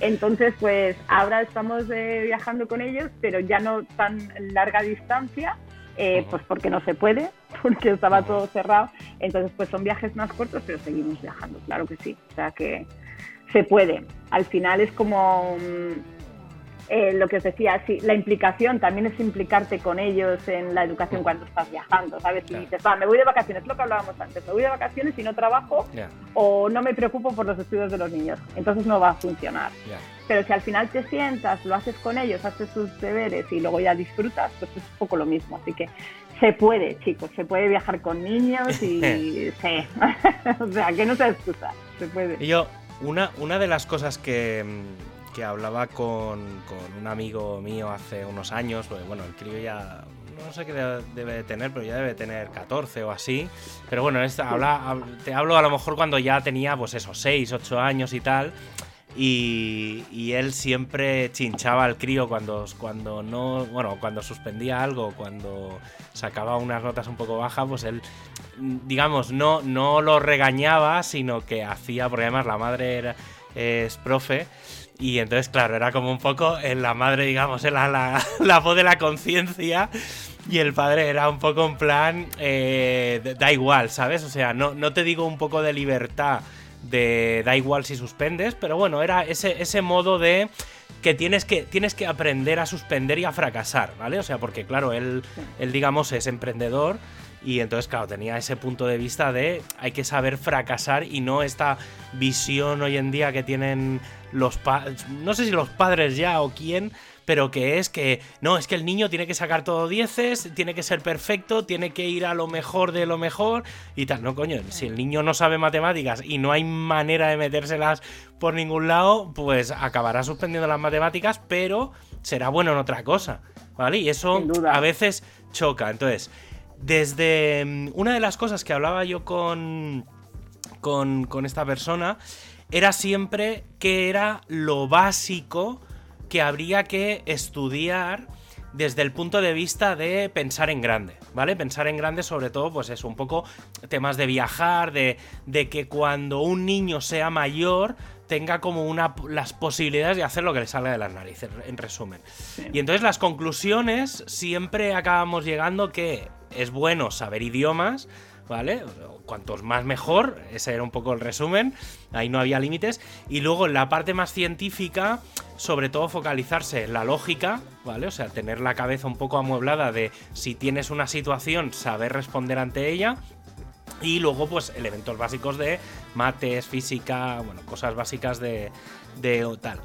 [SPEAKER 3] Entonces, pues ahora estamos eh, viajando con ellos, pero ya no tan larga distancia, eh, pues porque no se puede, porque estaba todo cerrado. Entonces, pues son viajes más cortos, pero seguimos viajando, claro que sí. O sea que se puede. Al final es como mm, eh, lo que os decía, sí, la implicación también es implicarte con ellos en la educación mm. cuando estás viajando, ¿sabes? Si dices, va, me voy de vacaciones, lo que hablábamos antes, me voy de vacaciones y no trabajo o no me preocupo por los estudios de los niños, entonces no va a funcionar. Pero si al final te sientas, lo haces con ellos, haces sus deberes y luego ya disfrutas, pues es un poco lo mismo. Así que se puede, chicos, se puede viajar con niños y sí. o sea, que no se excusa, se puede.
[SPEAKER 2] Y yo, una, una de las cosas que, hablaba con, un amigo mío hace unos años, porque bueno, el crío ya no sé qué debe tener, pero ya debe tener 14 o así. Pero bueno, esta, habla, te hablo a lo mejor cuando ya tenía, pues eso, 6, 8 años y tal. Y, él siempre chinchaba al crío cuando, cuando no, bueno, cuando suspendía algo, cuando sacaba unas notas un poco bajas, pues él, digamos, no, no lo regañaba, sino que hacía, porque además la madre era, es profe, y entonces, claro, era como un poco en la madre, digamos, era la, la voz de la conciencia. Y el padre era un poco en plan, eh, da igual, ¿sabes? O sea, no, no te digo un poco de libertad de da igual si suspendes, pero bueno, era ese, ese modo de que tienes, que tienes que aprender a suspender y a fracasar, ¿vale? O sea, porque claro, él, él digamos es emprendedor y entonces, claro, tenía ese punto de vista de hay que saber fracasar y no esta visión hoy en día que tienen los padres, no sé si los padres ya o quién, pero que es que no, es que el niño tiene que sacar todo dieces, tiene que ser perfecto, tiene que ir a lo mejor de lo mejor y tal. No, coño, si el niño no sabe matemáticas y no hay manera de metérselas por ningún lado, pues acabará suspendiendo las matemáticas, pero será bueno en otra cosa, ¿vale? Y eso a veces choca. Entonces, desde mm, una de las cosas que hablaba yo con, con, con esta persona era siempre que era lo básico que habría que estudiar desde el punto de vista de pensar en grande, ¿vale? Pensar en grande sobre todo, pues es un poco temas de viajar, de, de que cuando un niño sea mayor tenga como una, las posibilidades de hacer lo que le salga de las narices, en resumen. Y entonces las conclusiones siempre acabamos llegando que es bueno saber idiomas, ¿vale? Cuantos más mejor, ese era un poco el resumen, ahí no había límites. Y luego en la parte más científica, sobre todo focalizarse en la lógica, ¿vale? O sea, tener la cabeza un poco amueblada de si tienes una situación, saber responder ante ella. Y luego, pues, elementos básicos de mates, física, bueno, cosas básicas de, de tal.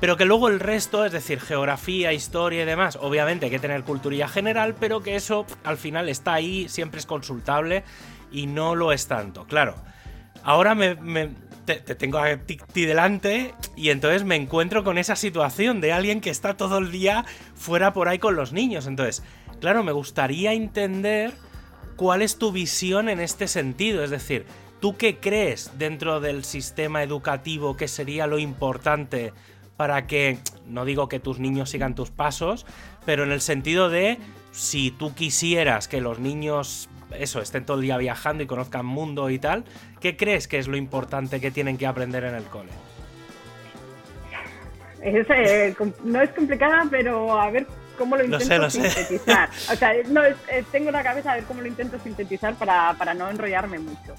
[SPEAKER 2] Pero que luego el resto, es decir, geografía, historia y demás, obviamente hay que tener cultura general, pero que eso al final está ahí, siempre es consultable y no lo es tanto. Claro, ahora me, te, tengo a ti, delante y entonces me encuentro con esa situación de alguien que está todo el día fuera por ahí con los niños. Entonces, claro, me gustaría entender cuál es tu visión en este sentido. Es decir, ¿tú qué crees dentro del sistema educativo que sería lo importante para que, no digo que tus niños sigan tus pasos, pero en el sentido de si tú quisieras que los niños eso, estén todo el día viajando y conozcan mundo y tal, ¿qué crees que es lo importante que tienen que aprender en el cole?
[SPEAKER 3] eh, no es complicada, pero a ver cómo lo intento sintetizar. O sea, no, tengo la cabeza a ver cómo lo intento sintetizar para, para no enrollarme mucho.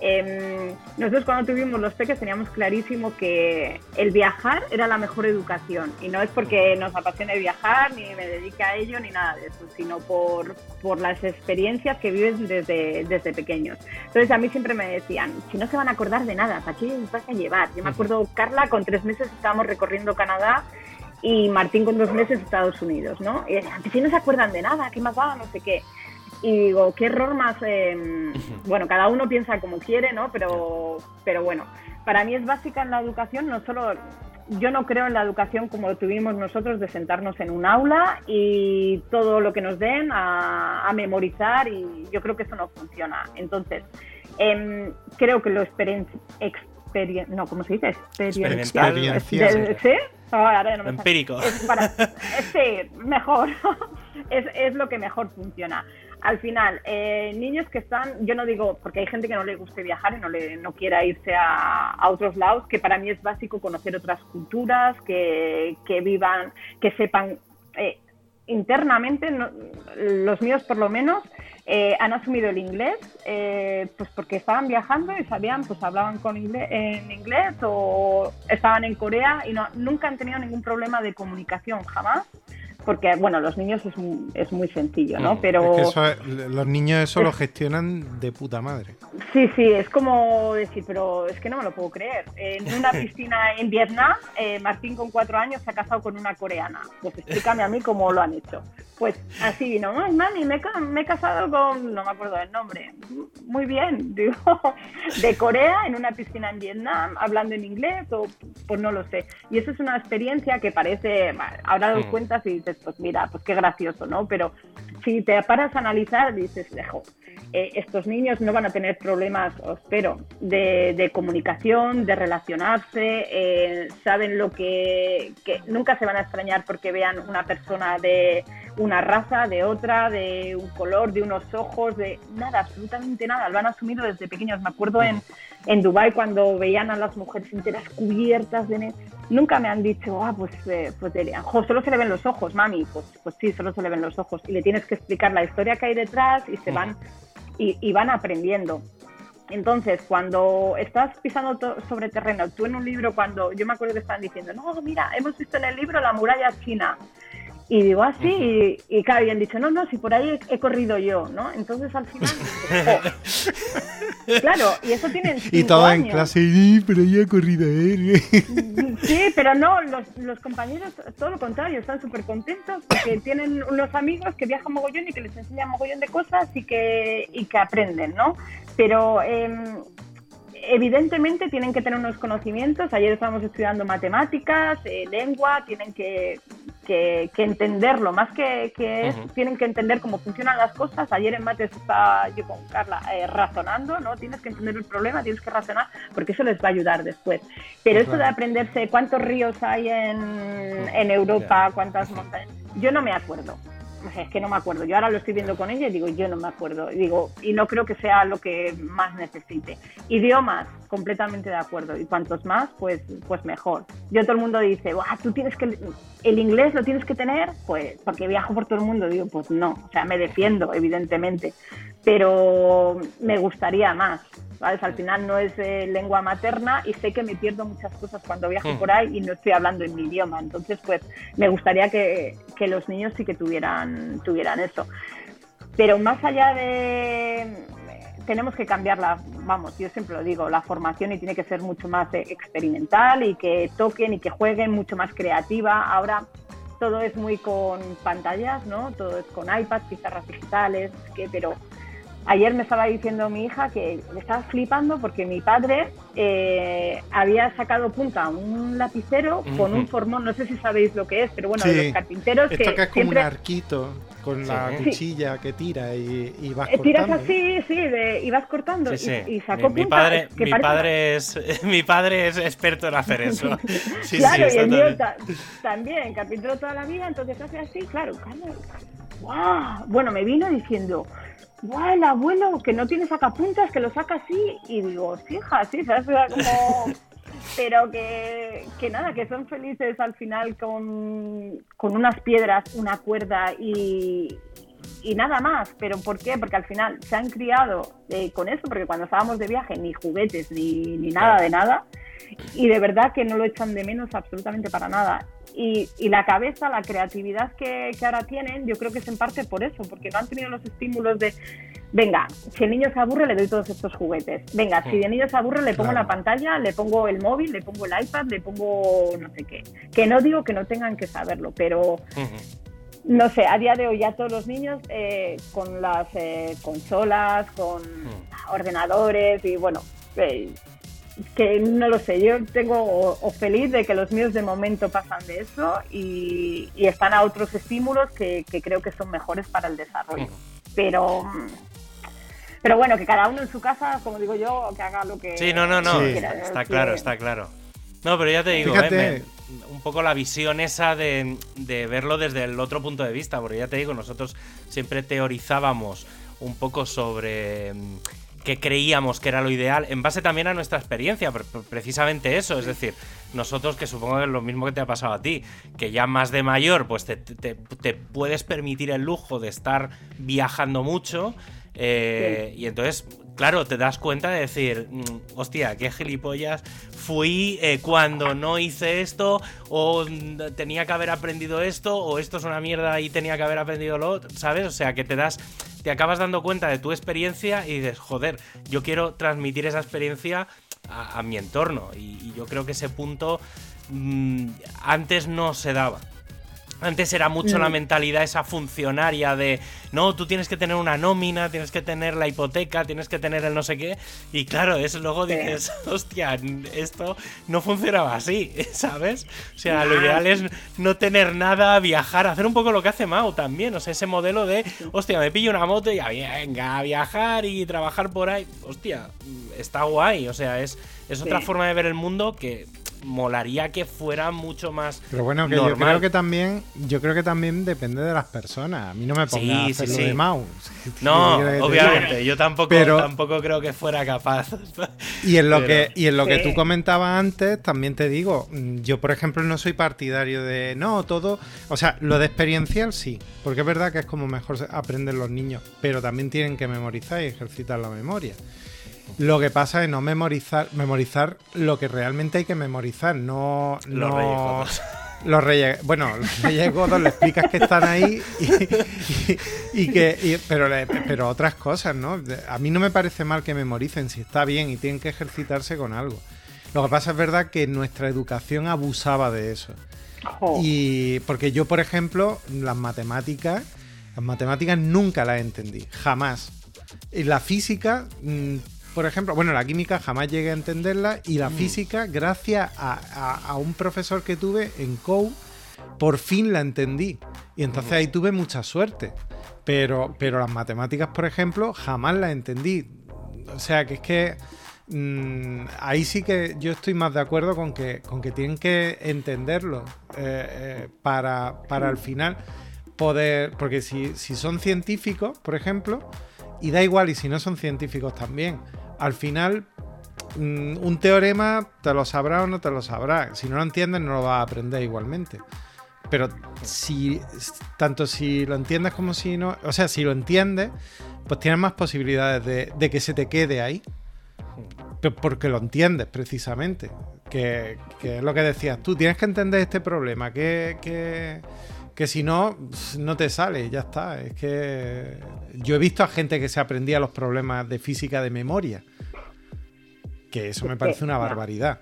[SPEAKER 3] Eh, nosotros cuando tuvimos los peques teníamos clarísimo que el viajar era la mejor educación y no es porque nos apasione viajar ni me dedique a ello ni nada de eso, sino por, por las experiencias que vives desde, desde pequeños. Entonces a mí siempre me decían, si no se van a acordar de nada, ¿para qué les vas a llevar? Yo me acuerdo, Carla, con tres meses estábamos recorriendo Canadá y Martín con dos meses Estados Unidos, ¿no? Y decían, si no se acuerdan de nada, ¿qué más va? No sé qué. Y digo, qué error más. Em, bueno, cada uno piensa como quiere, ¿no? Pero, pero bueno, para mí es básica en la educación, no solo. Yo no creo en la educación como tuvimos nosotros de sentarnos en un aula y todo lo que nos den a, memorizar y yo creo que eso no funciona. Entonces, em, creo que lo experiencia no, ¿cómo se dice?
[SPEAKER 2] Experiencial.
[SPEAKER 3] ¿Sí?
[SPEAKER 2] Empírico.
[SPEAKER 3] sí, mejor. es, es, lo que mejor funciona al final, eh, niños que están, yo no digo, porque hay gente que no le guste viajar y no, le, no quiera irse a, otros lados, que para mí es básico conocer otras culturas, que, vivan, que sepan eh, internamente, los míos por lo menos, eh, han asumido el inglés, pues porque estaban viajando y sabían, pues hablaban con en inglés o estaban en Corea y no, nunca han tenido ningún problema de comunicación, jamás porque bueno, los niños es, es muy sencillo, ¿no? Pero
[SPEAKER 1] los niños eso lo gestionan de puta madre.
[SPEAKER 3] Sí, sí, es como decir, pero es que no me lo puedo creer. En una piscina en Vietnam, eh, Martín con cuatro años se ha casado con una coreana. Pues explícame a mí cómo lo han hecho. Pues así, no, mami, me, me he casado con, no me acuerdo del nombre. Muy bien, digo, de Corea en una piscina en Vietnam, hablando en inglés o pues no lo sé. Y eso es una experiencia que parece, ahora lo mm. cuentas y dices, pues mira, pues qué gracioso, ¿no? Pero si te paras a analizar, dices, dejo, eh, estos niños no van a tener problemas, espero, de, comunicación, de relacionarse, eh, saben lo que, que, nunca se van a extrañar porque vean una persona de una raza, de otra, de un color, de unos ojos, de nada, absolutamente nada, lo han asumido desde pequeños. Me acuerdo en, en Dubái cuando veían a las mujeres enteras cubiertas de nunca me han dicho, ah, pues, eh, pues solo se le ven los ojos, mami. Pues, pues sí, solo se le ven los ojos. Y le tienes que explicar la historia que hay detrás y se van, y, van aprendiendo. Entonces, cuando estás pisando sobre terreno, tú en un libro, cuando yo me acuerdo que estaban diciendo, no, mira, hemos visto en el libro la muralla china. Y digo así, ah, y, y, claro, habían dicho, no, no, si por ahí he, corrido yo, ¿no? Entonces al final. claro, y eso tienen.
[SPEAKER 1] Y todo en clase, sí, pero yo he corrido él.
[SPEAKER 3] sí, pero no, los, los compañeros, todo lo contrario, están súper contentos porque tienen unos amigos que viajan mogollón y que les enseñan mogollón de cosas y que, y que aprenden, ¿no? Pero. Eh, evidentemente tienen que tener unos conocimientos. Ayer estábamos estudiando matemáticas, eh, lengua, tienen que, que, entenderlo, más que, que tienen que entender cómo funcionan las cosas. Ayer en mates estaba yo con Carla eh, razonando, ¿no? Tienes que entender el problema, tienes que razonar, porque eso les va a ayudar después. Pero eso de aprenderse cuántos ríos hay en, en Europa, cuántas montañas, yo no me acuerdo es que no me acuerdo. Yo ahora lo estoy viendo con ella y digo, yo no me acuerdo. Y digo, y no creo que sea lo que más necesite. Idiomas, completamente de acuerdo. Y cuantos más, pues, pues mejor. Yo todo el mundo dice, tú tienes que, el inglés lo tienes que tener, pues, porque viajo por todo el mundo. Digo, pues no. O sea, me defiendo, evidentemente. Pero me gustaría más. Al final no es eh, lengua materna y sé que me pierdo muchas cosas cuando viajo hmm. por ahí y no estoy hablando en mi idioma. Entonces, pues me gustaría que, que los niños sí que tuvieran, tuvieran eso. Pero más allá de... Tenemos que cambiarla, vamos, yo siempre lo digo, la formación y tiene que ser mucho más eh, experimental y que toquen y que jueguen, mucho más creativa. Ahora todo es muy con pantallas, ¿no? Todo es con iPads, pizarras digitales, que, pero Ayer me estaba diciendo mi hija que le estaba flipando porque mi padre eh, había sacado punta a un lapicero con un formón, no sé si sabéis lo que es, pero bueno, de los carpinteros
[SPEAKER 1] Esto que, es como un arquito con la cuchilla que tira y, y vas cortando.
[SPEAKER 3] Tiras así, sí, y vas cortando y, sacó
[SPEAKER 2] mi,
[SPEAKER 3] punta.
[SPEAKER 2] Padre, mi, padre es, mi padre es experto en hacer eso.
[SPEAKER 3] claro, y el mío también, carpintero toda la vida, entonces hace así, claro, claro. ¡Wow! Bueno, me vino diciendo, ¡guau, el abuelo que no tiene sacapuntas, que lo saca así! Y digo, sí, hija, sí, ¿sabes? Como... pero que, que, nada, que son felices al final con, con unas piedras, una cuerda y, y nada más. ¿Pero por qué? Porque al final se han criado eh, con eso, porque cuando estábamos de viaje ni juguetes ni, ni nada de nada, y de verdad que no lo echan de menos absolutamente para nada. Y, y la cabeza, la creatividad que, que, ahora tienen, yo creo que es en parte por eso, porque no han tenido los estímulos de, venga, si el niño se aburre le doy todos estos juguetes, venga, si el niño se aburre le pongo la pantalla, le pongo el móvil, le pongo el iPad, le pongo no sé qué. Que no digo que no tengan que saberlo, pero no sé, a día de hoy ya todos los niños eh, con las eh, consolas, con mm. ordenadores y bueno, eh, que no lo sé, yo tengo o, feliz de que los míos de momento pasan de eso y, están a otros estímulos que, creo que son mejores para el desarrollo. Mm. Pero pero bueno, que cada uno en su casa, como digo yo, que haga lo que
[SPEAKER 2] Sí, no, no, no, está claro, está claro. No, pero ya te digo, eh, un poco la visión esa de, verlo desde el otro punto de vista, porque ya te digo, nosotros siempre teorizábamos un poco sobre qué creíamos que era lo ideal, en base también a nuestra experiencia, precisamente eso, es decir, nosotros que supongo que es lo mismo que te ha pasado a ti, que ya más de mayor, pues te, te puedes permitir el lujo de estar viajando mucho. Eh, y entonces, claro, te das cuenta de decir, mm, hostia, qué gilipollas fui eh, cuando no hice esto, o tenía que haber aprendido esto, o esto es una mierda y tenía que haber aprendido lo otro, ¿sabes? O sea, que te das, te acabas dando cuenta de tu experiencia y dices, joder, yo quiero transmitir esa experiencia a, mi entorno. Y, yo creo que ese punto mm, antes no se daba. Antes era mucho la mm. mentalidad esa funcionaria de, no, tú tienes que tener una nómina, tienes que tener la hipoteca, tienes que tener el no sé qué. Y claro, es luego dices, hostia, esto no funcionaba así, ¿sabes? O sea, lo ideal es no tener nada, viajar, hacer un poco lo que hace Mao también. O sea, ese modelo de, hostia, me pillo una moto y ya venga, a viajar y trabajar por ahí. Hostia, está guay. O sea, es, es otra forma de ver el mundo que molaría que fuera mucho más.
[SPEAKER 1] Pero bueno, que yo creo que también, yo creo que también depende de las personas. A mí no me ponga a hacer de mouse.
[SPEAKER 2] No, obviamente, yo tampoco, tampoco creo que fuera capaz.
[SPEAKER 1] Y en lo que, y en lo que tú comentabas antes, también te digo, yo por ejemplo no soy partidario de no, todo. O sea, lo de experiencial sí, porque es verdad que es como mejor aprenden los niños, pero también tienen que memorizar y ejercitar la memoria. Lo que pasa es no memorizar, memorizar lo que realmente hay que memorizar, no.
[SPEAKER 2] Los reyes
[SPEAKER 1] Los reyes, bueno, los reyes godos le explicas que están ahí y, que, pero, pero otras cosas, ¿no? A mí no me parece mal que memoricen si está bien y tienen que ejercitarse con algo. Lo que pasa es verdad que nuestra educación abusaba de eso. Y porque yo, por ejemplo, las matemáticas, las matemáticas nunca las entendí, jamás. Y la física mm, por ejemplo, bueno, la química jamás llegué a entenderla y la mm. física, gracias a, un profesor que tuve en COU, por fin la entendí. Y entonces ahí tuve mucha suerte. Pero, pero las matemáticas, por ejemplo, jamás las entendí. O sea, que es que mm, ahí sí que yo estoy más de acuerdo con que, con que tienen que entenderlo eh, eh, para, para al final poder. Porque si, si son científicos, por ejemplo, y da igual, y si no son científicos también al final mm, un teorema te lo sabrá o no te lo sabrá. Si no lo entiendes, no lo vas a aprender igualmente. Pero si, tanto si lo entiendes como si no, o sea, si lo entiendes, pues tienes más posibilidades de, que se te quede ahí. Porque lo entiendes precisamente. Que, es lo que decías tú. Tienes que entender este problema. Que, que, que si no, no te sale, ya está. Es que yo he visto a gente que se aprendía los problemas de física de memoria. Que eso me parece una barbaridad.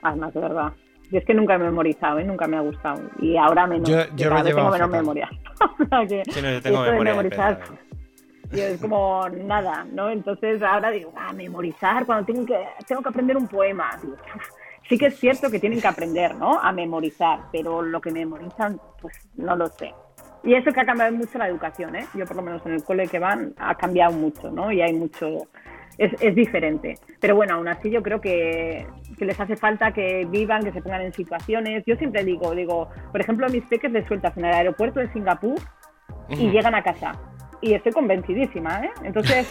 [SPEAKER 3] Además, de verdad. Yo es que nunca he memorizado, ¿eh? nunca me ha gustado. Y ahora menos.
[SPEAKER 1] Yo, yo lo
[SPEAKER 3] tengo
[SPEAKER 1] menos
[SPEAKER 3] memoria.
[SPEAKER 2] que sí, no, yo tengo memoria. memorizar,
[SPEAKER 3] y es como nada, ¿no? Entonces ahora digo, ah, memorizar cuando tengo que, tengo que aprender un poema. Sí que es cierto que tienen que aprender, ¿no? A memorizar, pero lo que memorizan, pues no lo sé. Y eso que ha cambiado mucho la educación, ¿eh? Yo por lo menos en el cole que van ha cambiado mucho, ¿no? Y hay mucho... Es, es diferente. Pero bueno, aún así yo creo que, que, les hace falta que vivan, que se pongan en situaciones. Yo siempre digo, digo, por ejemplo, a mis peques les sueltas en el aeropuerto de Singapur y llegan a casa. Y estoy convencidísima, ¿eh? Entonces...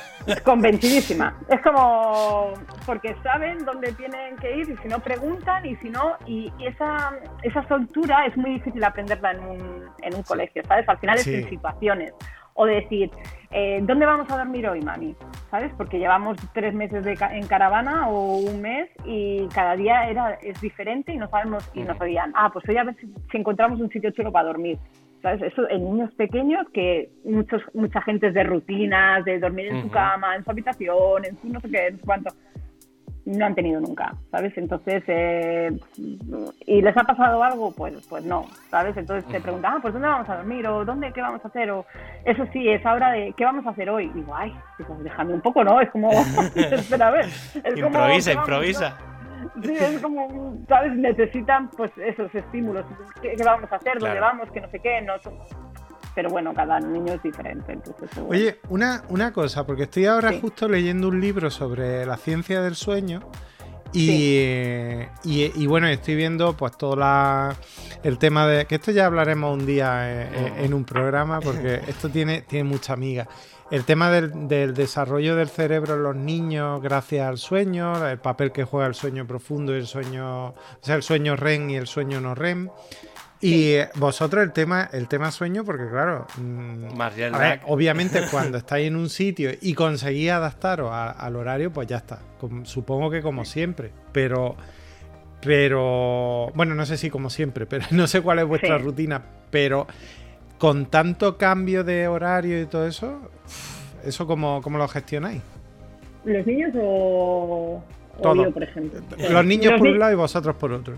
[SPEAKER 3] Convencidísima. Es como porque saben dónde tienen que ir y si no preguntan y si no, y, esa, esa soltura es muy difícil aprenderla en un, en un colegio, ¿sabes? Al final es en situaciones. O decir, eh, ¿dónde vamos a dormir hoy, mami? ¿Sabes? Porque llevamos tres meses de en caravana o un mes y cada día era, es diferente y no sabemos, y nos oían, ah, pues hoy a ver si, si encontramos un sitio chulo para dormir. ¿Sabes? Eso en niños pequeños que muchos, mucha gente es de rutinas, de dormir en su cama, en su habitación, en su no sé qué, en su cuánto, no han tenido nunca, ¿sabes? Entonces, eh, ¿y les ha pasado algo? Pues, pues no, ¿sabes? Entonces te preguntan, ah, pues ¿dónde vamos a dormir? ¿O dónde, qué vamos a hacer? O eso sí, es ahora de, ¿qué vamos a hacer hoy? Y digo, ay, pues déjame un poco, ¿no? Es como, espera, a ver.
[SPEAKER 2] Es improvisa, improvisa.
[SPEAKER 3] Sí, es como, ¿sabes? Necesitan pues esos estímulos. ¿Qué, vamos a hacer? ¿Dónde vamos? Que no sé qué. No, pero bueno, cada niño es diferente. Entonces,
[SPEAKER 1] Oye, una, una cosa, porque estoy ahora justo leyendo un libro sobre la ciencia del sueño. Y, y, bueno, estoy viendo pues todo la, el tema de... Que esto ya hablaremos un día en, en un programa porque esto tiene, tiene mucha amiga el tema del, desarrollo del cerebro en los niños gracias al sueño, el papel que juega el sueño profundo y el sueño, o sea, el sueño REM y el sueño no REM. Y vosotros el tema, el tema sueño, porque claro, mm, obviamente cuando estáis en un sitio y conseguís adaptaros al horario, pues ya está. supongo que como siempre, pero, pero, bueno, no sé si como siempre, pero no sé cuál es vuestra rutina, pero con tanto cambio de horario y todo eso, ¿eso cómo, cómo lo gestionáis?
[SPEAKER 3] ¿Los niños o, yo, por ejemplo?
[SPEAKER 1] Los niños por un lado y vosotros por otro.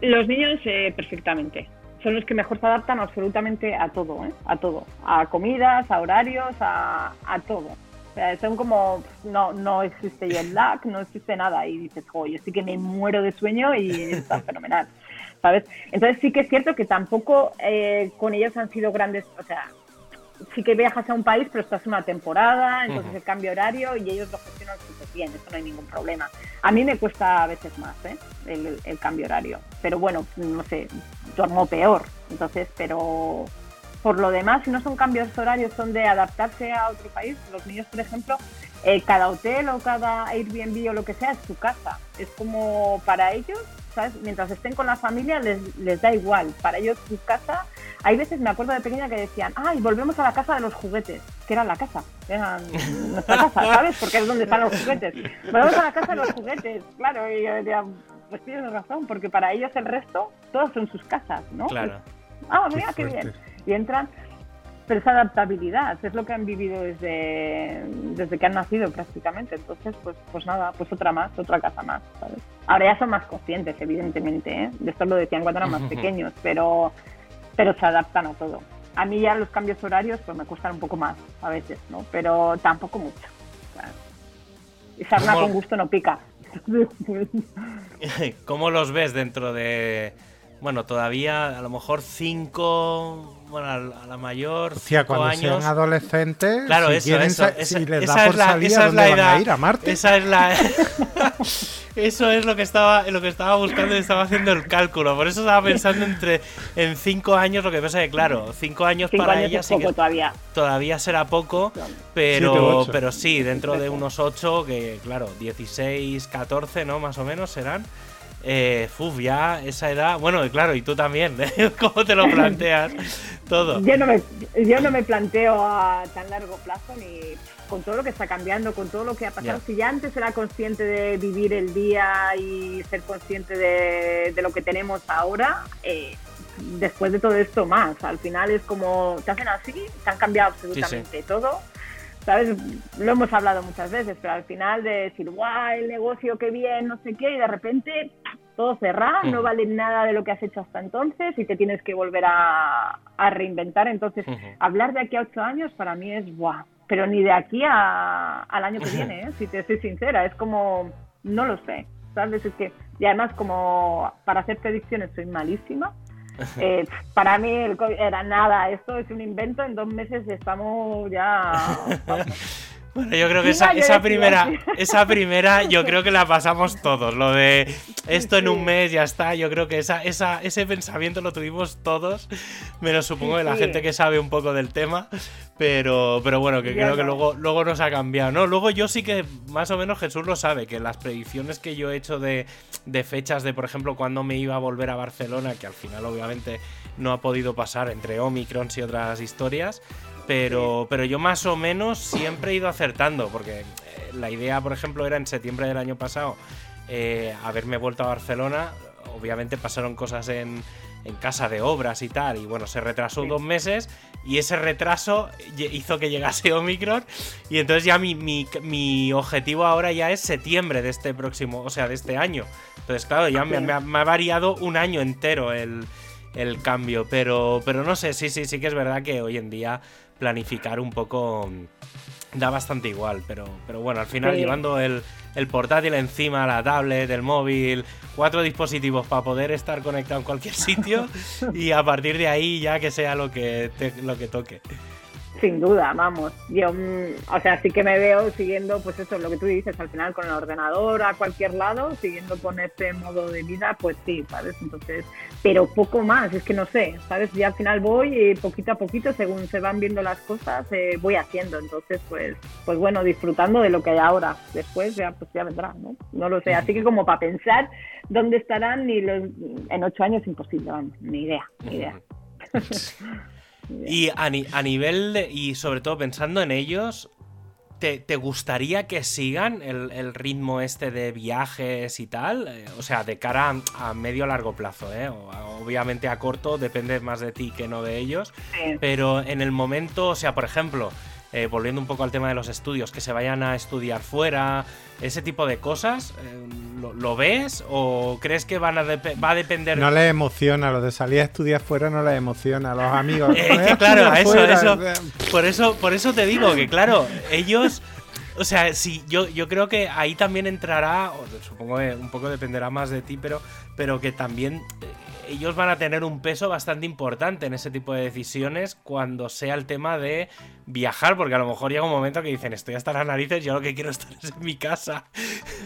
[SPEAKER 3] Los niños eh, perfectamente. Son los que mejor se adaptan absolutamente a todo, ¿eh? a todo. A comidas, a horarios, a, a todo. O sea, son como, no, no existe jet lag, no existe nada. Y dices, oye, sí que me muero de sueño y está fenomenal. ¿Sabes? Entonces sí que es cierto que tampoco eh, con ellos han sido grandes, o sea, sí que viajas a un país, pero estás una temporada, entonces el cambio horario y ellos lo gestionan súper bien, eso no hay ningún problema. A mí me cuesta a veces más ¿eh? el, cambio horario, pero bueno, no sé, duermo peor, entonces, pero por lo demás, si no son cambios horarios, son de adaptarse a otro país. Los niños, por ejemplo, eh, cada hotel o cada Airbnb o lo que sea es su casa. Es como para ellos Mientras estén con la familia les, les da igual. Para ellos su casa, hay veces me acuerdo de pequeña que decían, ay, volvemos a la casa de los juguetes, que era la casa, era nuestra casa, ¿sabes? Porque es donde están los juguetes. Volvemos a la casa de los juguetes, claro, y yo decía, pues tienes razón, porque para ellos el resto, todos son sus casas, ¿no?
[SPEAKER 2] Claro.
[SPEAKER 3] ah, mira, qué bien. Y entran, pero esa adaptabilidad es lo que han vivido desde, desde que han nacido prácticamente. Entonces, pues, pues nada, pues otra más, otra casa más, ¿sabes? Ahora ya son más conscientes, evidentemente, ¿eh? de esto lo decían cuando eran más pequeños, pero, pero se adaptan a todo. A mí ya los cambios horarios pues me cuestan un poco más a veces, ¿no? Pero tampoco mucho. y sarna con gusto no pica.
[SPEAKER 2] ¿Cómo los ves dentro de, bueno, todavía a lo mejor cinco bueno, a la mayor.
[SPEAKER 1] Hostia, cuando
[SPEAKER 2] años.
[SPEAKER 1] sean adolescentes,
[SPEAKER 2] claro,
[SPEAKER 1] si,
[SPEAKER 2] eso,
[SPEAKER 1] si les da por salir, ¿a dónde van a ir? ¿A Marte?
[SPEAKER 2] Esa es la. eso es lo que estaba lo que estaba buscando y estaba haciendo el cálculo. Por eso estaba pensando entre en cinco años, lo que pasa es que, claro, cinco años para ella sí que
[SPEAKER 3] todavía.
[SPEAKER 2] todavía será poco, pero, pero sí, dentro de unos ocho, que claro, 16, 14, ¿no? Más o menos serán. Eh, uf, ya esa edad. Bueno, claro, y tú también, ¿eh? ¿Cómo te lo planteas todo?
[SPEAKER 3] Yo no me, yo no me planteo a tan largo plazo ni con todo lo que está cambiando, con todo lo que ha pasado. Si ya antes era consciente de vivir el día y ser consciente de, lo que tenemos ahora, eh, después de todo esto más. Al final es como, te hacen así, te han cambiado absolutamente todo ¿sabes? Lo hemos hablado muchas veces, pero al final de decir, guau, el negocio, qué bien, no sé qué, y de repente todo cerrado, no vale nada de lo que has hecho hasta entonces y te tienes que volver a, reinventar. Entonces, hablar de aquí a ocho años para mí es, guau, pero ni de aquí al año que viene, ¿eh? si te soy sincera, es como, no lo sé, ¿sabes? Es que, y además como para hacer predicciones soy malísima, eh, para mí era nada, esto es un invento, en dos meses estamos ya...
[SPEAKER 2] Bueno, yo creo que esa, esa primera, esa primera, yo creo que la pasamos todos. Lo de esto en un mes ya está. Yo creo que esa, esa, ese pensamiento lo tuvimos todos. Menos supongo de la gente que sabe un poco del tema. Pero, pero bueno, que creo que luego, luego nos ha cambiado. No, luego yo sí que más o menos Jesús lo sabe, que las predicciones que yo he hecho de, de fechas de, por ejemplo, cuando me iba a volver a Barcelona, que al final obviamente no ha podido pasar entre Omicrons y otras historias. Pero, pero yo más o menos siempre he ido acertando, porque eh, la idea, por ejemplo, era en septiembre del año pasado eh, haberme vuelto a Barcelona. Obviamente pasaron cosas en, en casa de obras y tal, y bueno, se retrasó dos meses y ese retraso hizo que llegase Omicron y entonces ya mi, mi, objetivo ahora ya es septiembre de este próximo, o sea, de este año. Entonces, claro, ya me, me, ha variado un año entero el, el cambio, pero, pero no sé, sí, sí, sí que es verdad que hoy en día planificar un poco mm, da bastante igual, pero, pero bueno, al final llevando el, el, portátil encima, la tablet, el móvil, cuatro dispositivos para poder estar conectado en cualquier sitio y a partir de ahí ya que sea lo que, lo que toque.
[SPEAKER 3] Sin duda, vamos. Yo, mm, o sea, sí que me veo siguiendo, pues eso, lo que tú dices, al final con el ordenador a cualquier lado, siguiendo con este modo de vida, pues sí, ¿sabes? Entonces, pero poco más, es que no sé, ¿sabes? Ya al final voy y poquito a poquito, según se van viendo las cosas, eh, voy haciendo. Entonces, pues, pues bueno, disfrutando de lo que hay ahora. Después ya, pues ya vendrá, ¿no? No lo sé. Así que como para pensar dónde estarán ni los, en ocho años, imposible, vamos, ni idea, ni idea.
[SPEAKER 2] Y a, nivel y sobre todo pensando en ellos, ¿te, gustaría que sigan el, ritmo este de viajes y tal? Eh, o sea, de cara a, medio largo plazo, ¿eh? Obviamente a corto depende más de ti que no de ellos. Pero en el momento, o sea, por ejemplo, eh, volviendo un poco al tema de los estudios, que se vayan a estudiar fuera, ese tipo de cosas, eh, ¿lo, ves o crees que van a va a depender?
[SPEAKER 1] No les emociona, lo de salir a estudiar fuera no les emociona a los amigos.
[SPEAKER 2] Eh, claro, eso, eso, por eso, por eso te digo que claro, ellos... O sea, sí, yo, yo creo que ahí también entrará, supongo que un poco dependerá más de ti, pero, pero que también ellos van a tener un peso bastante importante en ese tipo de decisiones cuando sea el tema de viajar, porque a lo mejor llega un momento que dicen, estoy hasta las narices, yo lo que quiero estar es en mi casa,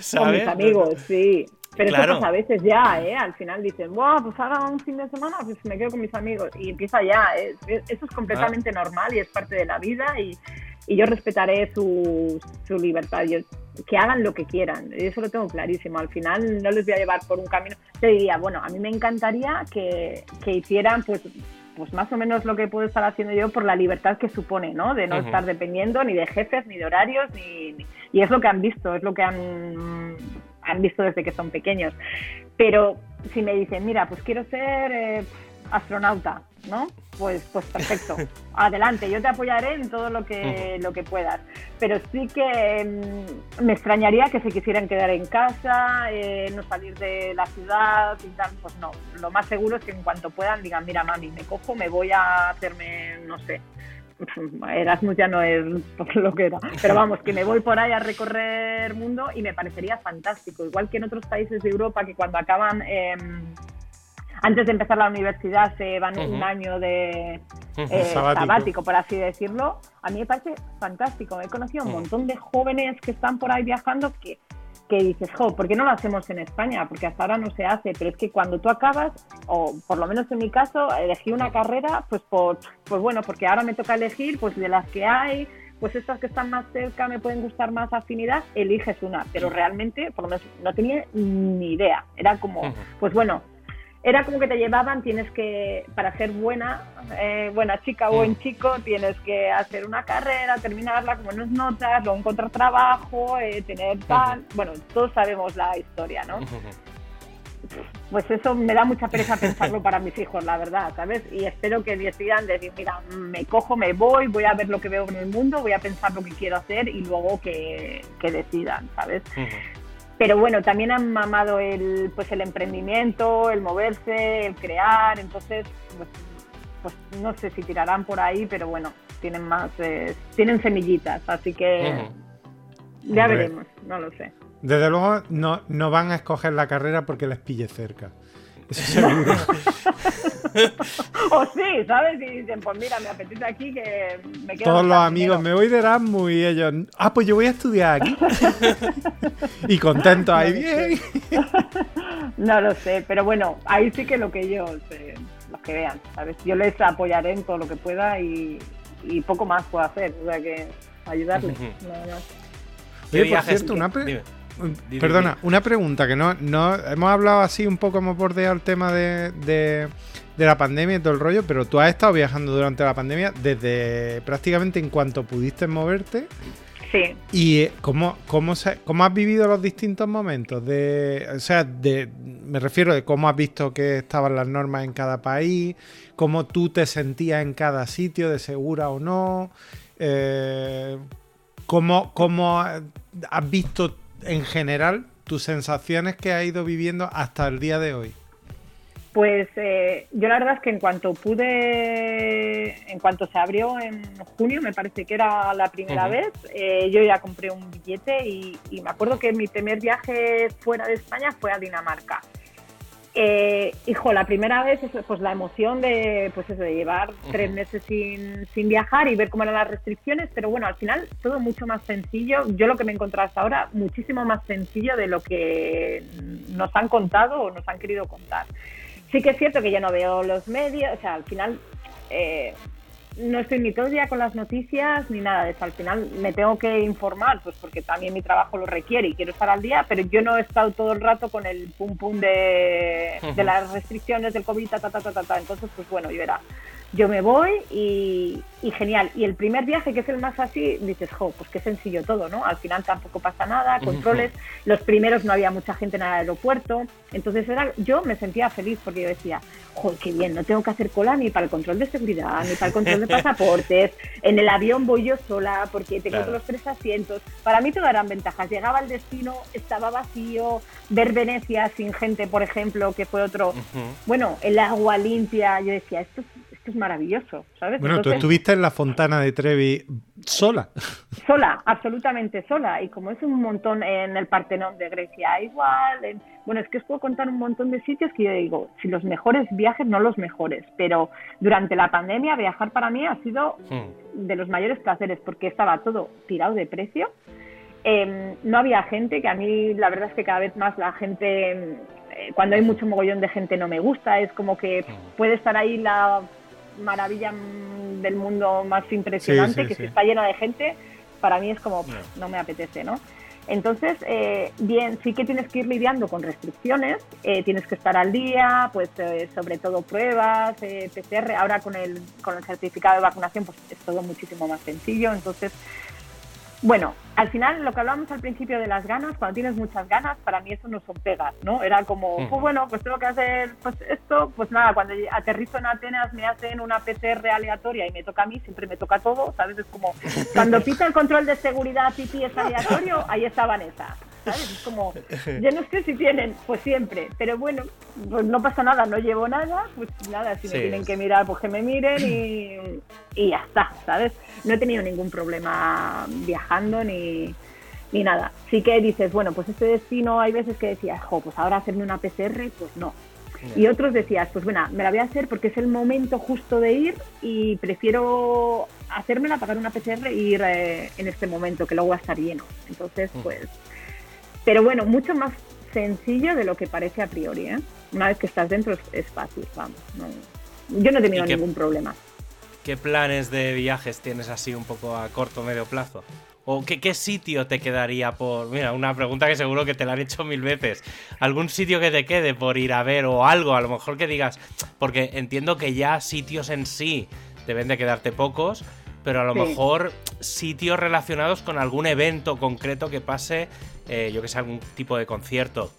[SPEAKER 2] ¿sabes? Con
[SPEAKER 3] mis amigos, sí. Pero eso pasa a veces ya, ¿eh? Al final dicen, wow, pues ahora un fin de semana, pues me quedo con mis amigos. Y empieza ya, ¿eh? Eso es completamente ah. normal y es parte de la vida y, y yo respetaré su, su libertad. Yo, que hagan lo que quieran. Eso lo tengo clarísimo. Al final no les voy a llevar por un camino. Te diría, bueno, a mí me encantaría que, que hicieran pues pues más o menos lo que puedo estar haciendo yo por la libertad que supone, ¿no? De no estar dependiendo ni de jefes, ni de horarios, ni, y es lo que han visto, es lo que han, han visto desde que son pequeños. Pero si me dicen, mira, pues quiero ser eh, astronauta, ¿no? Pues, pues perfecto. Adelante, yo te apoyaré en todo lo que, lo que puedas. Pero sí que mm, me extrañaría que se quisieran quedar en casa, eh, no salir de la ciudad y tal. Pues no, lo más seguro es que en cuanto puedan digan, mira mami, me cojo, me voy a hacerme, no sé, Erasmus ya no es lo que era, pero vamos, que me voy por ahí a recorrer mundo y me parecería fantástico, igual que en otros países de Europa que cuando acaban em, antes de empezar la universidad se van un año de eh, sabático. por así decirlo. A mí me parece fantástico. He conocido un montón de jóvenes que están por ahí viajando que, que dices, jo, ¿por qué no lo hacemos en España? Porque hasta ahora no se hace, pero es que cuando tú acabas, o por lo menos en mi caso, elegí una carrera, pues por, pues bueno, porque ahora me toca elegir, pues de las que hay, pues estas que están más cerca me pueden gustar más afinidad, eliges una, pero realmente, por lo menos, no tenía ni idea. Era como, pues bueno, era como que te llevaban, tienes que, para ser buena, eh, buena chica o buen chico, tienes que hacer una carrera, terminarla con buenas notas, luego encontrar trabajo, eh, tener tal. Bueno, todos sabemos la historia, ¿no? Pues eso me da mucha pereza pensarlo para mis hijos, la verdad, ¿sabes? Y espero que decidan decir, mira, me cojo, me voy, voy a ver lo que veo en el mundo, voy a pensar lo que quiero hacer y luego que, que decidan, ¿sabes? Pero bueno, también han mamado el, pues el emprendimiento, el moverse, el crear, entonces, pues, pues no sé si tirarán por ahí, pero bueno, tienen más, eh, tienen semillitas, así que ya veremos, no lo sé.
[SPEAKER 1] Desde luego no, no van a escoger la carrera porque les pille cerca. Eso seguro.
[SPEAKER 3] o sí, ¿sabes? Y dicen, pues mira, me apetece aquí que me quedo.
[SPEAKER 1] Todos los amigos, me voy de Erasmus y ellos, ah, pues yo voy a estudiar aquí. y contento ahí, bien.
[SPEAKER 3] no lo sé, pero bueno, ahí sí que lo que ellos, los que vean, ¿sabes? Yo les apoyaré en todo lo que pueda y, poco más puedo hacer, o sea que ayudarles, nada más.
[SPEAKER 1] Oye, por cierto, una, Perdona, una pregunta que no, no hemos hablado así un poco hemos bordeado el tema de, de, la pandemia y todo el rollo, pero tú has estado viajando durante la pandemia desde prácticamente en cuanto pudiste moverte.
[SPEAKER 3] Sí.
[SPEAKER 1] ¿Y eh, cómo, cómo, cómo has vivido los distintos momentos? De, o sea, de, me refiero de cómo has visto que estaban las normas en cada país, cómo tú te sentías en cada sitio, de segura o no. Eh, ¿cómo, ¿Cómo has visto en general tus sensaciones que has ido viviendo hasta el día de hoy.
[SPEAKER 3] Pues eh, yo la verdad es que en cuanto pude, en cuanto se abrió en junio, me parece que era la primera vez, eh, yo ya compré un billete y, me acuerdo que mi primer viaje fuera de España fue a Dinamarca. Eh, hijo, la primera vez, pues la emoción de, pues eso, de llevar tres meses sin, sin, viajar y ver cómo eran las restricciones, pero bueno, al final todo mucho más sencillo. Yo lo que me he encontrado hasta ahora, muchísimo más sencillo de lo que nos han contado o nos han querido contar. Sí que es cierto que ya no veo los medios, o sea, al final eh, no estoy ni todo el día con las noticias ni nada de eso. Al final me tengo que informar, pues porque también mi trabajo lo requiere y quiero estar al día, pero yo no he estado todo el rato con el pum pum de, de las restricciones del COVID, ta, ta, ta, ta, ta. Entonces, pues bueno, y verá yo me voy y, genial. Y el primer viaje, que es el más así, dices, jo, pues qué sencillo todo, ¿no? Al final tampoco pasa nada, controles. Los primeros no había mucha gente en el aeropuerto. Entonces era, yo me sentía feliz porque yo decía, jo, qué bien, no tengo que hacer cola ni para el control de seguridad, ni para el control de pasaportes. En el avión voy yo sola porque tengo los tres asientos. Para mí todo eran ventajas. Llegaba al destino, estaba vacío, ver Venecia sin gente, por ejemplo, que fue otro. Bueno, el agua limpia, yo decía, esto es es maravilloso, ¿sabes?
[SPEAKER 1] Bueno, tú estuviste en la Fontana de Trevi sola.
[SPEAKER 3] Sola, absolutamente sola. Y como es un montón en el Partenón de Grecia, igual. Bueno, es que os puedo contar un montón de sitios que yo digo, si los mejores viajes, no los mejores, pero durante la pandemia viajar para mí ha sido hmm. de los mayores placeres porque estaba todo tirado de precio. Em, no había gente, que a mí la verdad es que cada vez más la gente, eh, cuando hay mucho mogollón de gente no me gusta, es como que hmm. puede estar ahí la maravilla del mundo más impresionante, que si está llena de gente, para mí es como, no me apetece, ¿no? Entonces, eh, bien, sí que tienes que ir lidiando con restricciones, eh, tienes que estar al día, pues eh, sobre todo pruebas, PCR, ahora con el, con el certificado de vacunación pues es todo muchísimo más sencillo, entonces bueno, al final lo que hablábamos al principio de las ganas, cuando tienes muchas ganas, para mí eso no son pegas, ¿no? Era como, pues bueno, pues tengo que hacer pues esto, pues nada, cuando aterrizo en Atenas me hacen una PCR aleatoria y me toca a mí, siempre me toca todo, ¿sabes? Es como, cuando pita el control de seguridad pipí es aleatorio, ahí está Vanessa. ¿Sabes? Es como, yo no sé si tienen, pues siempre, pero bueno, pues no pasa nada, no llevo nada, pues nada, si me tienen que mirar, pues que me miren y, y ya está, ¿sabes? No he tenido ningún problema viajando ni, ni nada. Sí que dices, bueno, pues este destino hay veces que decías, jo, pues ahora hacerme una PCR, pues no. Y otros decías, pues bueno, me la voy a hacer porque es el momento justo de ir y prefiero hacérmela, pagar una PCR e ir eh, en este momento, que luego va a estar lleno. Entonces, pues pero bueno, mucho más sencillo de lo que parece a priori. ¿eh? Una vez que estás dentro es, fácil, vamos. yo no he tenido ningún problema.
[SPEAKER 2] ¿Qué planes de viajes tienes así un poco a corto o medio plazo? ¿O qué, qué, sitio te quedaría por.? Mira, una pregunta que seguro que te la han hecho mil veces. ¿Algún sitio que te quede por ir a ver o algo? A lo mejor que digas. Porque entiendo que ya sitios en sí deben de quedarte pocos, pero a lo mejor sitios relacionados con algún evento concreto que pase eh, yo que sé, algún tipo de concierto,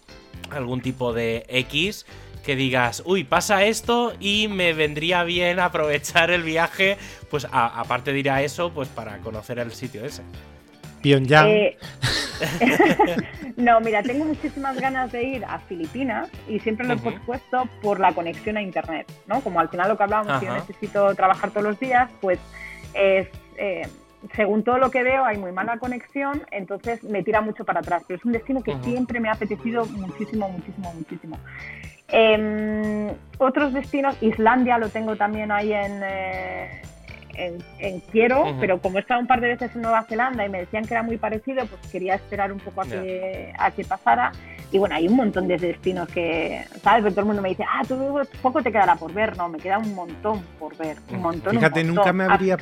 [SPEAKER 2] algún tipo de X, que digas, uy, pasa esto y me vendría bien aprovechar el viaje, pues aparte de ir a eso, pues para conocer el sitio ese.
[SPEAKER 1] Pyongyang. Eh,
[SPEAKER 3] no, mira, tengo muchísimas ganas de ir a Filipinas y siempre lo he pospuesto por la conexión a Internet, ¿no? Como al final lo que hablábamos, yo necesito trabajar todos los días, pues es... Eh, según todo lo que veo, hay muy mala conexión, entonces me tira mucho para atrás. Pero es un destino que siempre me ha apetecido muchísimo, muchísimo, muchísimo. Em, otros destinos, Islandia lo tengo también ahí en, eh, en, Quiero, pero como he estado un par de veces en Nueva Zelanda y me decían que era muy parecido, pues quería esperar un poco a que, a que pasara. Y bueno, hay un montón de destinos que, ¿sabes? todo el mundo me dice, ah, tú poco te quedará por ver. No, me queda un montón por ver. Un montón.
[SPEAKER 1] Fíjate, nunca me habría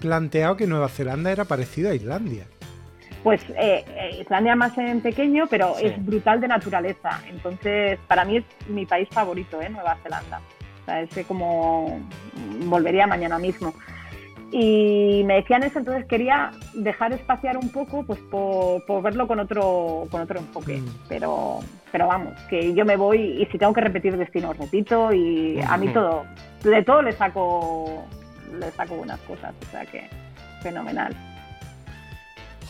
[SPEAKER 1] planteado que Nueva Zelanda era parecido a Islandia.
[SPEAKER 3] Pues eh, eh, Islandia más en pequeño, pero es brutal de naturaleza. Entonces, para mí es mi país favorito, ¿eh? Nueva Zelanda. O sea, es que como volvería mañana mismo. Y me decían eso, entonces quería dejar espaciar un poco pues por, verlo con otro, con otro enfoque. Mm. Pero, pero vamos, que yo me voy y si tengo que repetir destino, repito. Y a mí todo, de todo le saco, le saco buenas cosas. O sea que fenomenal.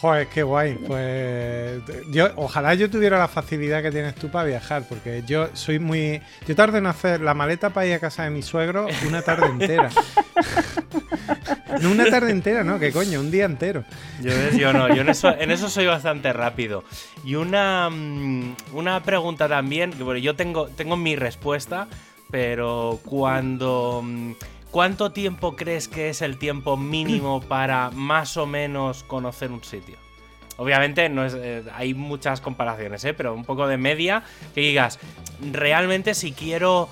[SPEAKER 1] Joder, qué guay. Pues yo, ojalá yo tuviera la facilidad que tienes tú para viajar, porque yo soy muy. Yo tardo en hacer la maleta para ir a casa de mi suegro una tarde entera. no una tarde entera, ¿no? ¿Qué coño? Un día entero.
[SPEAKER 2] Yo, yo no, yo en eso, en eso soy bastante rápido. Y una, mm, una pregunta también, que bueno, yo tengo, tengo mi respuesta, pero cuando. Mm, ¿Cuánto tiempo crees que es el tiempo mínimo para más o menos conocer un sitio? Obviamente no es, eh, hay muchas comparaciones, ¿eh? pero un poco de media que digas, realmente si quiero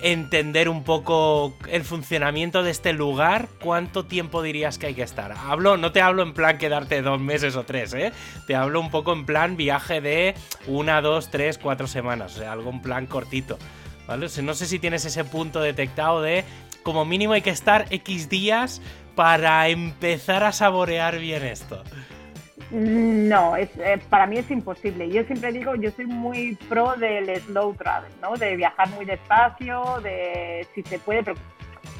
[SPEAKER 2] entender un poco el funcionamiento de este lugar, ¿cuánto tiempo dirías que hay que estar? Hablo, no te hablo en plan quedarte dos meses o tres, ¿eh? Te hablo un poco en plan viaje de una, dos, tres, cuatro semanas, o sea, algo en plan cortito. ¿Vale? no sé si tienes ese punto detectado de como mínimo hay que estar X días para empezar a saborear bien esto.
[SPEAKER 3] No, eh, para mí es imposible. Yo siempre digo, yo soy muy pro del slow travel, ¿no? De viajar muy despacio, de si se puede,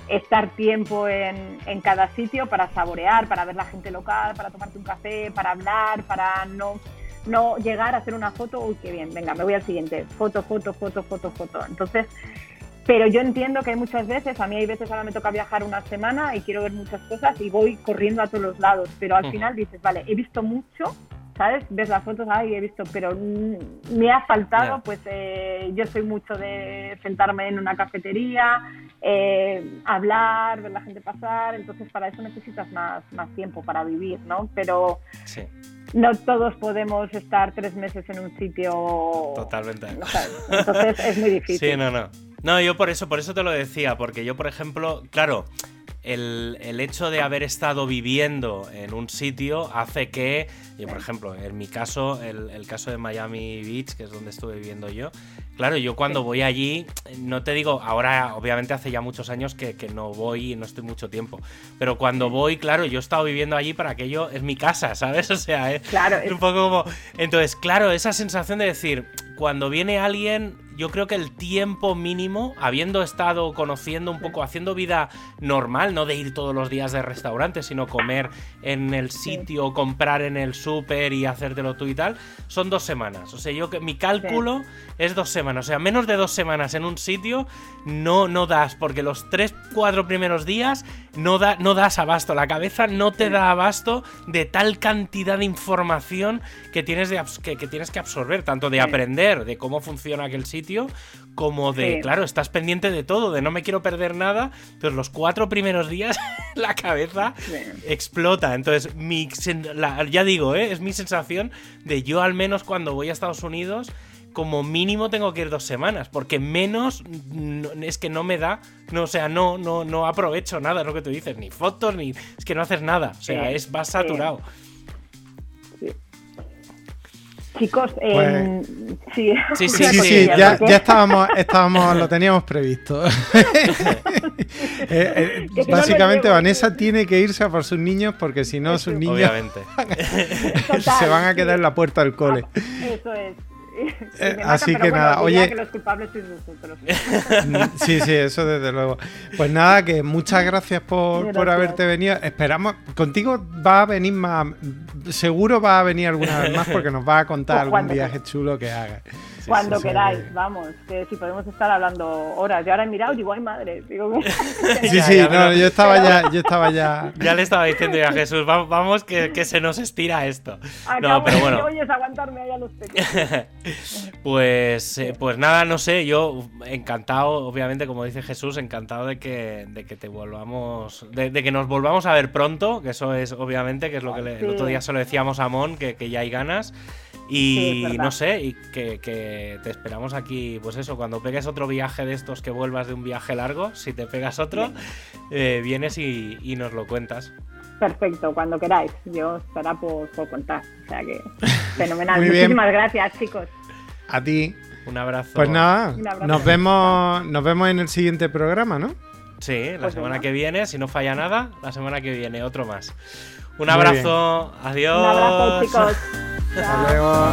[SPEAKER 3] estar tiempo en, en, cada sitio para saborear, para ver la gente local, para tomarte un café, para hablar, para no, no llegar a hacer una foto, uy, qué bien, venga, me voy al siguiente, foto, foto, foto, foto, foto. Entonces, pero yo entiendo que hay muchas veces, a mí hay veces ahora me toca viajar una semana y quiero ver muchas cosas y voy corriendo a todos los lados, pero al final dices, vale, he visto mucho, ¿sabes? Ves las fotos, ay, he visto, pero me ha faltado, pues eh, yo soy mucho de sentarme en una cafetería, eh, hablar, ver la gente pasar, entonces para eso necesitas más, más tiempo para vivir, ¿no? Pero no todos podemos estar tres meses en un sitio.
[SPEAKER 2] Totalmente.
[SPEAKER 3] Entonces es muy difícil.
[SPEAKER 2] Sí, no, no. No, yo por eso, por eso te lo decía, porque yo, por ejemplo, claro, el, hecho de haber estado viviendo en un sitio hace que, yo, por ejemplo, en mi caso, el, el, caso de Miami Beach, que es donde estuve viviendo yo, claro, yo cuando voy allí, no te digo, ahora obviamente hace ya muchos años que, que, no voy y no estoy mucho tiempo, pero cuando voy, claro, yo he estado viviendo allí para aquello, es mi casa, ¿sabes? O sea, es, claro, es un poco como... Entonces, claro, esa sensación de decir, cuando viene alguien yo creo que el tiempo mínimo, habiendo estado conociendo un poco, haciendo vida normal, no de ir todos los días de restaurante, sino comer en el sitio, comprar en el súper y hacértelo tú y tal, son dos semanas. O sea, yo que mi cálculo es dos semanas. O sea, menos de dos semanas en un sitio no, no das, porque los tres, cuatro primeros días no, da, no das abasto. La cabeza no te da abasto de tal cantidad de información que tienes, de, que, que tienes que absorber, tanto de aprender de cómo funciona aquel sitio como de, claro, estás pendiente de todo, de no me quiero perder nada, pero los cuatro primeros días la cabeza explota. Entonces, mi, ya digo, ¿eh? es mi sensación de yo al menos cuando voy a Estados Unidos, como mínimo tengo que ir dos semanas, porque menos es que no me da, no, o sea, no, no, no aprovecho nada, es lo que tú dices, ni fotos, ni... Es que no haces nada, o sea, es, vas saturado.
[SPEAKER 3] Chicos, pues
[SPEAKER 1] sí, sí, sí, ya, estábamos, estábamos, lo teníamos previsto. Eh, eh, básicamente Vanessa tiene que irse a por sus niños porque si no sus niños
[SPEAKER 2] Obviamente.
[SPEAKER 1] se van a quedar en la puerta del cole.
[SPEAKER 3] Eso es.
[SPEAKER 1] Eh, así que nada, oye.
[SPEAKER 3] Que los culpables sois vosotros.
[SPEAKER 1] sí, sí, eso desde luego. Pues nada, que muchas gracias por, por haberte venido. Esperamos, contigo va a venir más, seguro va a venir alguna vez más porque nos va a contar pues algún viaje chulo que haga.
[SPEAKER 3] Cuando queráis, vamos, que si podemos estar hablando horas. Y ahora he mirado y digo, ay madre. Digo,
[SPEAKER 1] sí, sí, no, yo estaba ya, yo estaba ya.
[SPEAKER 2] Ya le estaba diciendo a Jesús, vamos, que, que, se nos estira esto.
[SPEAKER 3] no, pero bueno. aguantarme ahí a los
[SPEAKER 2] Pues, eh, pues nada, no sé, yo encantado, obviamente, como dice Jesús, encantado de que, de que te volvamos, de, que nos volvamos a ver pronto, que eso es obviamente, que es lo que el otro día se lo decíamos a Mon, que, que ya hay ganas. Y no sé, y que, te esperamos aquí, pues eso, cuando pegues otro viaje de estos que vuelvas de un viaje largo, si te pegas otro, eh, vienes y, nos lo cuentas.
[SPEAKER 3] Perfecto, cuando queráis. Yo estará por, contar. O sea que fenomenal. Muchísimas gracias, chicos.
[SPEAKER 1] A ti.
[SPEAKER 2] Un abrazo.
[SPEAKER 1] Pues nada, nos vemos, nos vemos en el siguiente programa, ¿no?
[SPEAKER 2] Sí, la pues semana que viene, si no falla nada, la semana que viene, otro más. Un abrazo, adiós.
[SPEAKER 3] Un abrazo, chicos.
[SPEAKER 1] Hasta luego.